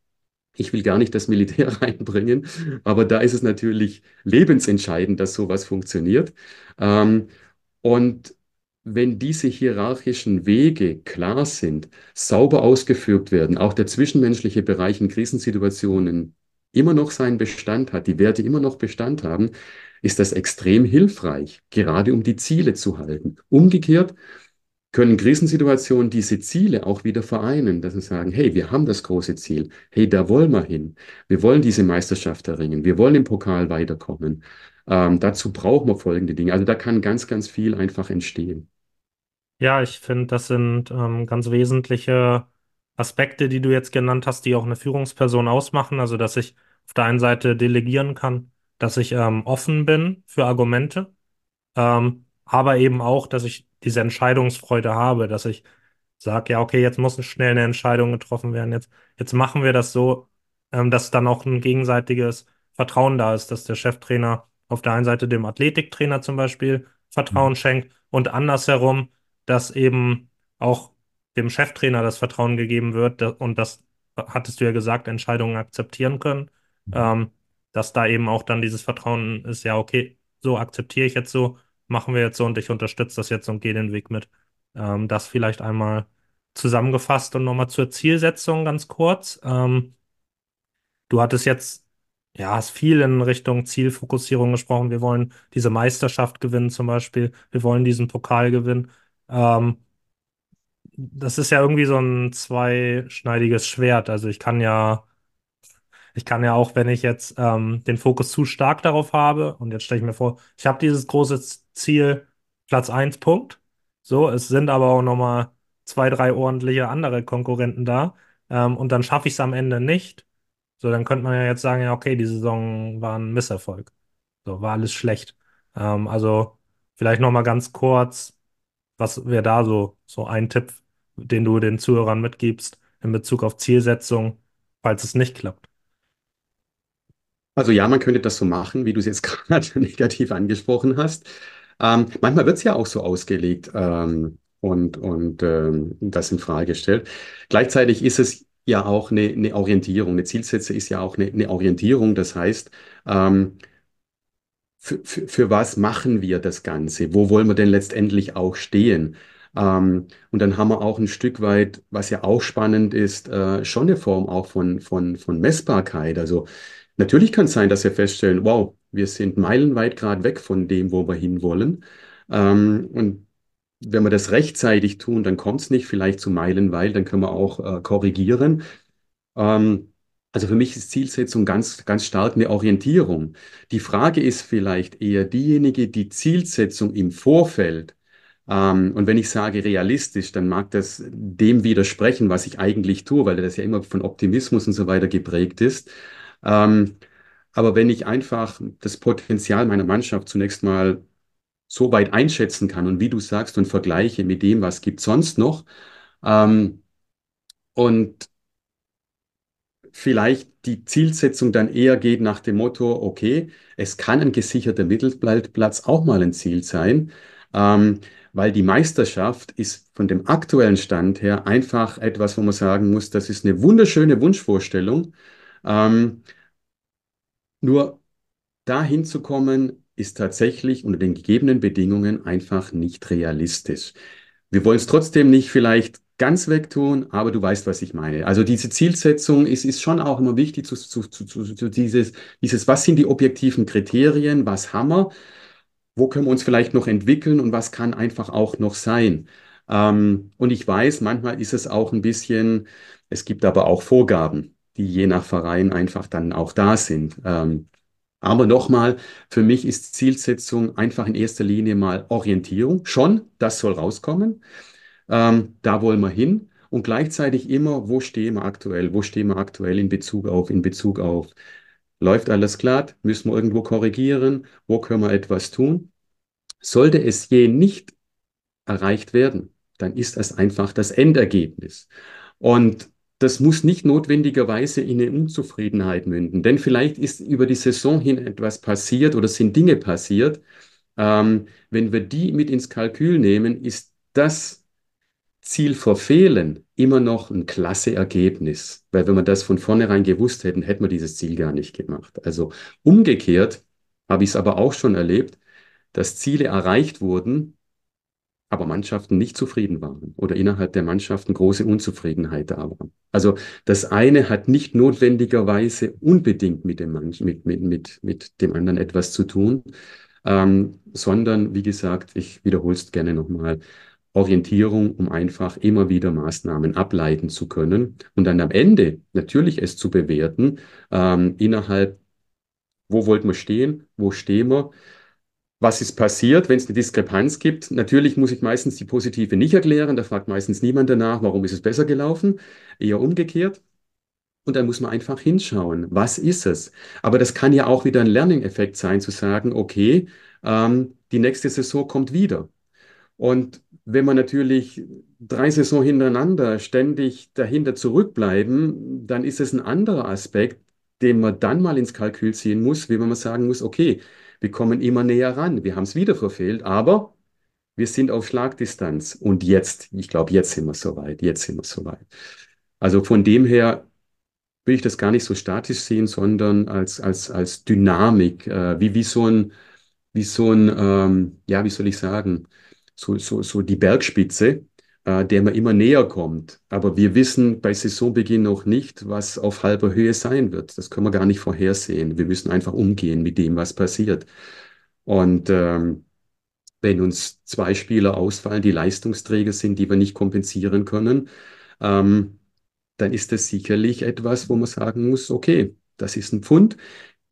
C: Ich will gar nicht das Militär [laughs] reinbringen, aber da ist es natürlich lebensentscheidend, dass sowas funktioniert. Ähm, und wenn diese hierarchischen Wege klar sind, sauber ausgeführt werden, auch der zwischenmenschliche Bereich in Krisensituationen immer noch seinen Bestand hat, die Werte immer noch Bestand haben, ist das extrem hilfreich, gerade um die Ziele zu halten. Umgekehrt können Krisensituationen diese Ziele auch wieder vereinen, dass sie sagen, hey, wir haben das große Ziel, hey, da wollen wir hin, wir wollen diese Meisterschaft erringen, wir wollen im Pokal weiterkommen. Ähm, dazu brauchen wir folgende Dinge. Also da kann ganz, ganz viel einfach entstehen.
B: Ja, ich finde, das sind ähm, ganz wesentliche Aspekte, die du jetzt genannt hast, die auch eine Führungsperson ausmachen. Also, dass ich auf der einen Seite delegieren kann, dass ich ähm, offen bin für Argumente, ähm, aber eben auch, dass ich diese Entscheidungsfreude habe, dass ich sage, ja, okay, jetzt muss schnell eine Entscheidung getroffen werden, jetzt, jetzt machen wir das so, ähm, dass dann auch ein gegenseitiges Vertrauen da ist, dass der Cheftrainer auf der einen Seite dem Athletiktrainer zum Beispiel Vertrauen mhm. schenkt und andersherum, dass eben auch dem Cheftrainer das Vertrauen gegeben wird und das hattest du ja gesagt, Entscheidungen akzeptieren können, ähm, dass da eben auch dann dieses Vertrauen ist, ja, okay, so akzeptiere ich jetzt so, machen wir jetzt so und ich unterstütze das jetzt und gehe den Weg mit. Ähm, das vielleicht einmal zusammengefasst und nochmal zur Zielsetzung ganz kurz. Ähm, du hattest jetzt, ja, hast viel in Richtung Zielfokussierung gesprochen. Wir wollen diese Meisterschaft gewinnen zum Beispiel. Wir wollen diesen Pokal gewinnen. Ähm, das ist ja irgendwie so ein zweischneidiges Schwert. Also ich kann ja, ich kann ja auch, wenn ich jetzt ähm, den Fokus zu stark darauf habe, und jetzt stelle ich mir vor, ich habe dieses große Ziel, Platz 1 Punkt. So, es sind aber auch nochmal zwei, drei ordentliche andere Konkurrenten da. Ähm, und dann schaffe ich es am Ende nicht. So, dann könnte man ja jetzt sagen, ja, okay, die Saison war ein Misserfolg. So, war alles schlecht. Ähm, also vielleicht nochmal ganz kurz, was wäre da so, so ein Tipp, den du den Zuhörern mitgibst in Bezug auf Zielsetzung, falls es nicht klappt?
C: Also ja, man könnte das so machen, wie du es jetzt [laughs] gerade negativ angesprochen hast. Ähm, manchmal wird es ja auch so ausgelegt ähm, und, und ähm, das in Frage gestellt. Gleichzeitig ist es ja auch eine, eine Orientierung. Eine Zielsetzung ist ja auch eine, eine Orientierung. Das heißt, ähm, für, für, für was machen wir das Ganze? Wo wollen wir denn letztendlich auch stehen? Ähm, und dann haben wir auch ein Stück weit, was ja auch spannend ist, äh, schon eine Form auch von, von, von Messbarkeit. Also natürlich kann es sein, dass wir feststellen, wow, wir sind meilenweit gerade weg von dem, wo wir hinwollen. Ähm, und wenn wir das rechtzeitig tun, dann kommt es nicht vielleicht zu meilenweit, dann können wir auch äh, korrigieren. Ähm, also für mich ist Zielsetzung ganz, ganz stark eine Orientierung. Die Frage ist vielleicht eher diejenige, die Zielsetzung im Vorfeld. Ähm, und wenn ich sage realistisch, dann mag das dem widersprechen, was ich eigentlich tue, weil das ja immer von Optimismus und so weiter geprägt ist. Ähm, aber wenn ich einfach das Potenzial meiner Mannschaft zunächst mal so weit einschätzen kann und wie du sagst und vergleiche mit dem, was gibt sonst noch, ähm, und vielleicht die Zielsetzung dann eher geht nach dem Motto, okay, es kann ein gesicherter Mittelplatz auch mal ein Ziel sein, ähm, weil die Meisterschaft ist von dem aktuellen Stand her einfach etwas, wo man sagen muss, das ist eine wunderschöne Wunschvorstellung. Ähm, nur dahin zu kommen, ist tatsächlich unter den gegebenen Bedingungen einfach nicht realistisch. Wir wollen es trotzdem nicht vielleicht ganz wegtun, aber du weißt, was ich meine. Also diese Zielsetzung ist, ist schon auch immer wichtig zu, zu, zu, zu dieses, dieses, was sind die objektiven Kriterien, was haben wir, wo können wir uns vielleicht noch entwickeln und was kann einfach auch noch sein. Ähm, und ich weiß, manchmal ist es auch ein bisschen, es gibt aber auch Vorgaben, die je nach Verein einfach dann auch da sind. Ähm, aber nochmal, für mich ist Zielsetzung einfach in erster Linie mal Orientierung. Schon, das soll rauskommen. Ähm, da wollen wir hin. Und gleichzeitig immer, wo stehen wir aktuell? Wo stehen wir aktuell in Bezug auf, in Bezug auf, läuft alles glatt? Müssen wir irgendwo korrigieren? Wo können wir etwas tun? Sollte es je nicht erreicht werden, dann ist das einfach das Endergebnis. Und das muss nicht notwendigerweise in eine Unzufriedenheit münden, denn vielleicht ist über die Saison hin etwas passiert oder sind Dinge passiert. Ähm, wenn wir die mit ins Kalkül nehmen, ist das Ziel verfehlen, immer noch ein klasse Ergebnis. Weil wenn wir das von vornherein gewusst hätten, hätten wir dieses Ziel gar nicht gemacht. Also umgekehrt habe ich es aber auch schon erlebt, dass Ziele erreicht wurden, aber Mannschaften nicht zufrieden waren oder innerhalb der Mannschaften große Unzufriedenheit da war. Also das eine hat nicht notwendigerweise unbedingt mit dem, Mann, mit, mit, mit, mit dem anderen etwas zu tun, ähm, sondern wie gesagt, ich wiederhole es gerne nochmal, Orientierung, um einfach immer wieder Maßnahmen ableiten zu können und dann am Ende natürlich es zu bewerten, ähm, innerhalb, wo wollten wir stehen, wo stehen wir, was ist passiert, wenn es eine Diskrepanz gibt. Natürlich muss ich meistens die positive nicht erklären, da fragt meistens niemand danach, warum ist es besser gelaufen, eher umgekehrt. Und dann muss man einfach hinschauen, was ist es? Aber das kann ja auch wieder ein Learning-Effekt sein, zu sagen, okay, ähm, die nächste Saison kommt wieder. Und wenn man natürlich drei Saison hintereinander ständig dahinter zurückbleiben, dann ist es ein anderer Aspekt, den man dann mal ins Kalkül ziehen muss, wie man sagen muss, okay, wir kommen immer näher ran, wir haben es wieder verfehlt, aber wir sind auf Schlagdistanz. Und jetzt, ich glaube, jetzt sind wir soweit, jetzt sind wir soweit. Also von dem her will ich das gar nicht so statisch sehen, sondern als, als, als Dynamik, äh, wie, wie so ein, wie so ein, ähm, ja, wie soll ich sagen, so, so, so die Bergspitze, äh, der man immer näher kommt. Aber wir wissen bei Saisonbeginn noch nicht, was auf halber Höhe sein wird. Das können wir gar nicht vorhersehen. Wir müssen einfach umgehen mit dem, was passiert. Und ähm, wenn uns zwei Spieler ausfallen, die Leistungsträger sind, die wir nicht kompensieren können, ähm, dann ist das sicherlich etwas, wo man sagen muss, okay, das ist ein Pfund.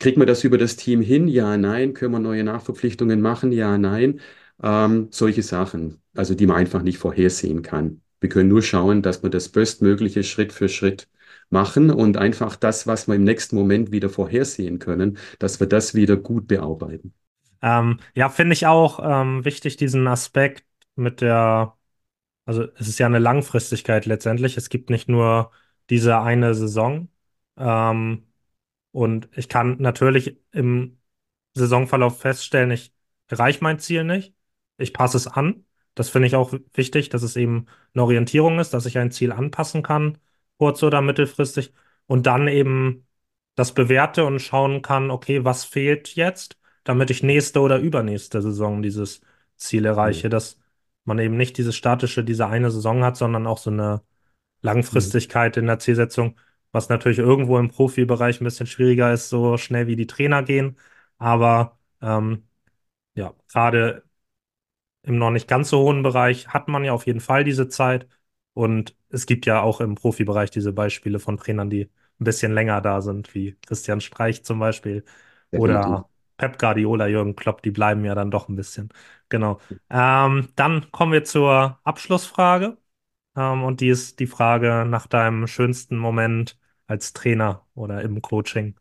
C: Kriegt man das über das Team hin? Ja, nein. Können wir neue Nachverpflichtungen machen? Ja, nein. Ähm, solche Sachen, also die man einfach nicht vorhersehen kann. Wir können nur schauen, dass wir das Bestmögliche Schritt für Schritt machen und einfach das, was wir im nächsten Moment wieder vorhersehen können, dass wir das wieder gut bearbeiten.
B: Ähm, ja, finde ich auch ähm, wichtig, diesen Aspekt mit der, also es ist ja eine Langfristigkeit letztendlich. Es gibt nicht nur diese eine Saison. Ähm, und ich kann natürlich im Saisonverlauf feststellen, ich erreiche mein Ziel nicht. Ich passe es an. Das finde ich auch wichtig, dass es eben eine Orientierung ist, dass ich ein Ziel anpassen kann, kurz- oder mittelfristig. Und dann eben das bewerte und schauen kann, okay, was fehlt jetzt, damit ich nächste oder übernächste Saison dieses Ziel erreiche,
C: Mhm.
B: dass man eben nicht diese statische, diese eine Saison hat, sondern auch so eine
C: Mhm.
B: Langfristigkeit in der Zielsetzung, was natürlich irgendwo im Profibereich ein bisschen schwieriger ist, so schnell wie die Trainer gehen. Aber ähm, ja, gerade im noch nicht ganz so hohen Bereich hat man ja auf jeden Fall diese Zeit. Und es gibt ja auch im Profibereich diese Beispiele von Trainern, die ein bisschen länger da sind, wie Christian Streich zum Beispiel
C: Definitiv.
B: oder Pep Guardiola, Jürgen Klopp, die bleiben ja dann doch ein bisschen. Genau. Ähm, dann kommen wir zur Abschlussfrage. Ähm, und die ist die Frage nach deinem schönsten Moment als Trainer oder im Coaching.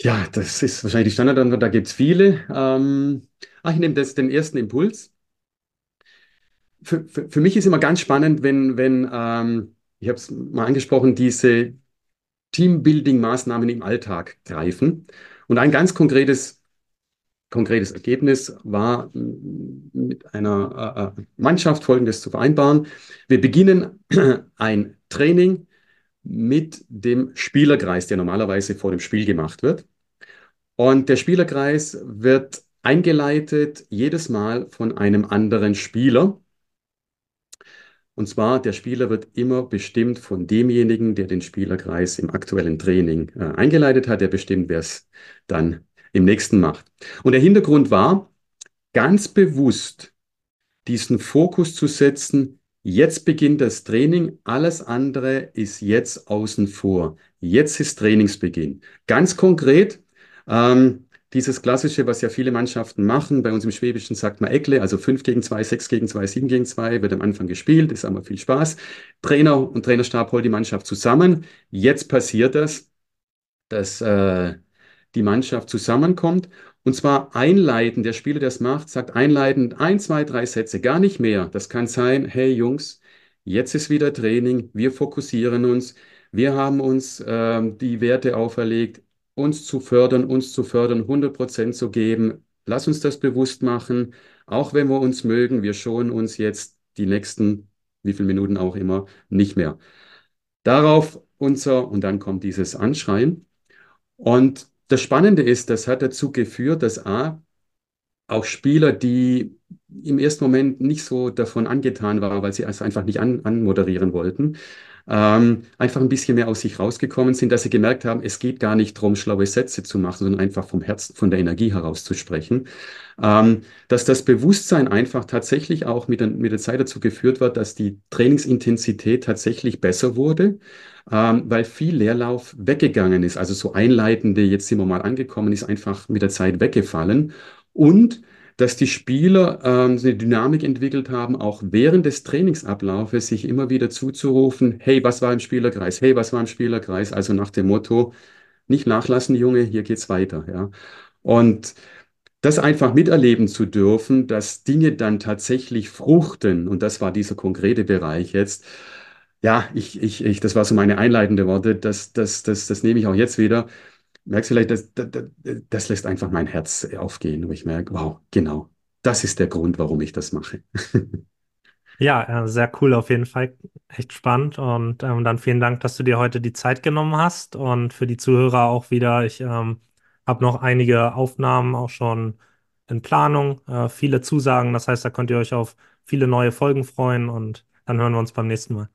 C: Ja, das ist wahrscheinlich die Standardantwort, da gibt es viele. Ähm, ach, ich nehme das den ersten Impuls. Für, für, für mich ist immer ganz spannend, wenn, wenn ähm, ich habe es mal angesprochen, diese Teambuilding-Maßnahmen im Alltag greifen. Und ein ganz konkretes, konkretes Ergebnis war mit einer äh, äh, Mannschaft Folgendes zu vereinbaren. Wir beginnen ein Training mit dem Spielerkreis, der normalerweise vor dem Spiel gemacht wird. Und der Spielerkreis wird eingeleitet jedes Mal von einem anderen Spieler. Und zwar, der Spieler wird immer bestimmt von demjenigen, der den Spielerkreis im aktuellen Training äh, eingeleitet hat, der bestimmt, wer es dann im nächsten macht. Und der Hintergrund war, ganz bewusst diesen Fokus zu setzen, jetzt beginnt das Training, alles andere ist jetzt außen vor. Jetzt ist Trainingsbeginn. Ganz konkret, ähm, dieses Klassische, was ja viele Mannschaften machen, bei uns im Schwäbischen sagt man Eckle, also 5 gegen 2, 6 gegen 2, 7 gegen 2, wird am Anfang gespielt, ist aber viel Spaß. Trainer und Trainerstab holt die Mannschaft zusammen. Jetzt passiert das, dass äh, die Mannschaft zusammenkommt. Und zwar einleitend, der Spieler, der es macht, sagt einleitend ein, zwei, drei Sätze, gar nicht mehr. Das kann sein, hey Jungs, jetzt ist wieder Training, wir fokussieren uns, wir haben uns ähm, die Werte auferlegt, uns zu fördern, uns zu fördern, 100 Prozent zu geben. Lass uns das bewusst machen, auch wenn wir uns mögen, wir schonen uns jetzt die nächsten, wie viele Minuten auch immer, nicht mehr. Darauf unser, und dann kommt dieses Anschreien. Und das Spannende ist, das hat dazu geführt, dass A, auch Spieler, die im ersten Moment nicht so davon angetan waren, weil sie es einfach nicht an, anmoderieren wollten, ähm, einfach ein bisschen mehr aus sich rausgekommen sind, dass sie gemerkt haben, es geht gar nicht darum, schlaue Sätze zu machen, sondern einfach vom Herzen, von der Energie heraus zu sprechen. Ähm, dass das Bewusstsein einfach tatsächlich auch mit der, mit der Zeit dazu geführt wird, dass die Trainingsintensität tatsächlich besser wurde, ähm, weil viel Leerlauf weggegangen ist. Also so einleitende, jetzt sind wir mal angekommen, ist einfach mit der Zeit weggefallen. Und dass die Spieler ähm, so eine Dynamik entwickelt haben, auch während des Trainingsablaufes sich immer wieder zuzurufen, hey, was war im Spielerkreis? Hey, was war im Spielerkreis? Also nach dem Motto, nicht nachlassen, Junge, hier geht's weiter, ja. Und das einfach miterleben zu dürfen, dass Dinge dann tatsächlich fruchten, und das war dieser konkrete Bereich jetzt. Ja, ich, ich, ich, das war so meine einleitende Worte, das, das, das, das nehme ich auch jetzt wieder. Merkst vielleicht, das, das, das lässt einfach mein Herz aufgehen, wo ich merke, wow, genau, das ist der Grund, warum ich das mache. [laughs]
B: Ja, äh, sehr cool auf jeden Fall. Echt spannend. Und ähm, dann vielen Dank, dass du dir heute die Zeit genommen hast. Und für die Zuhörer auch wieder, ich ähm, habe noch einige Aufnahmen auch schon in Planung, äh, viele Zusagen. Das heißt, da könnt ihr euch auf viele neue Folgen freuen und dann hören wir uns beim nächsten Mal.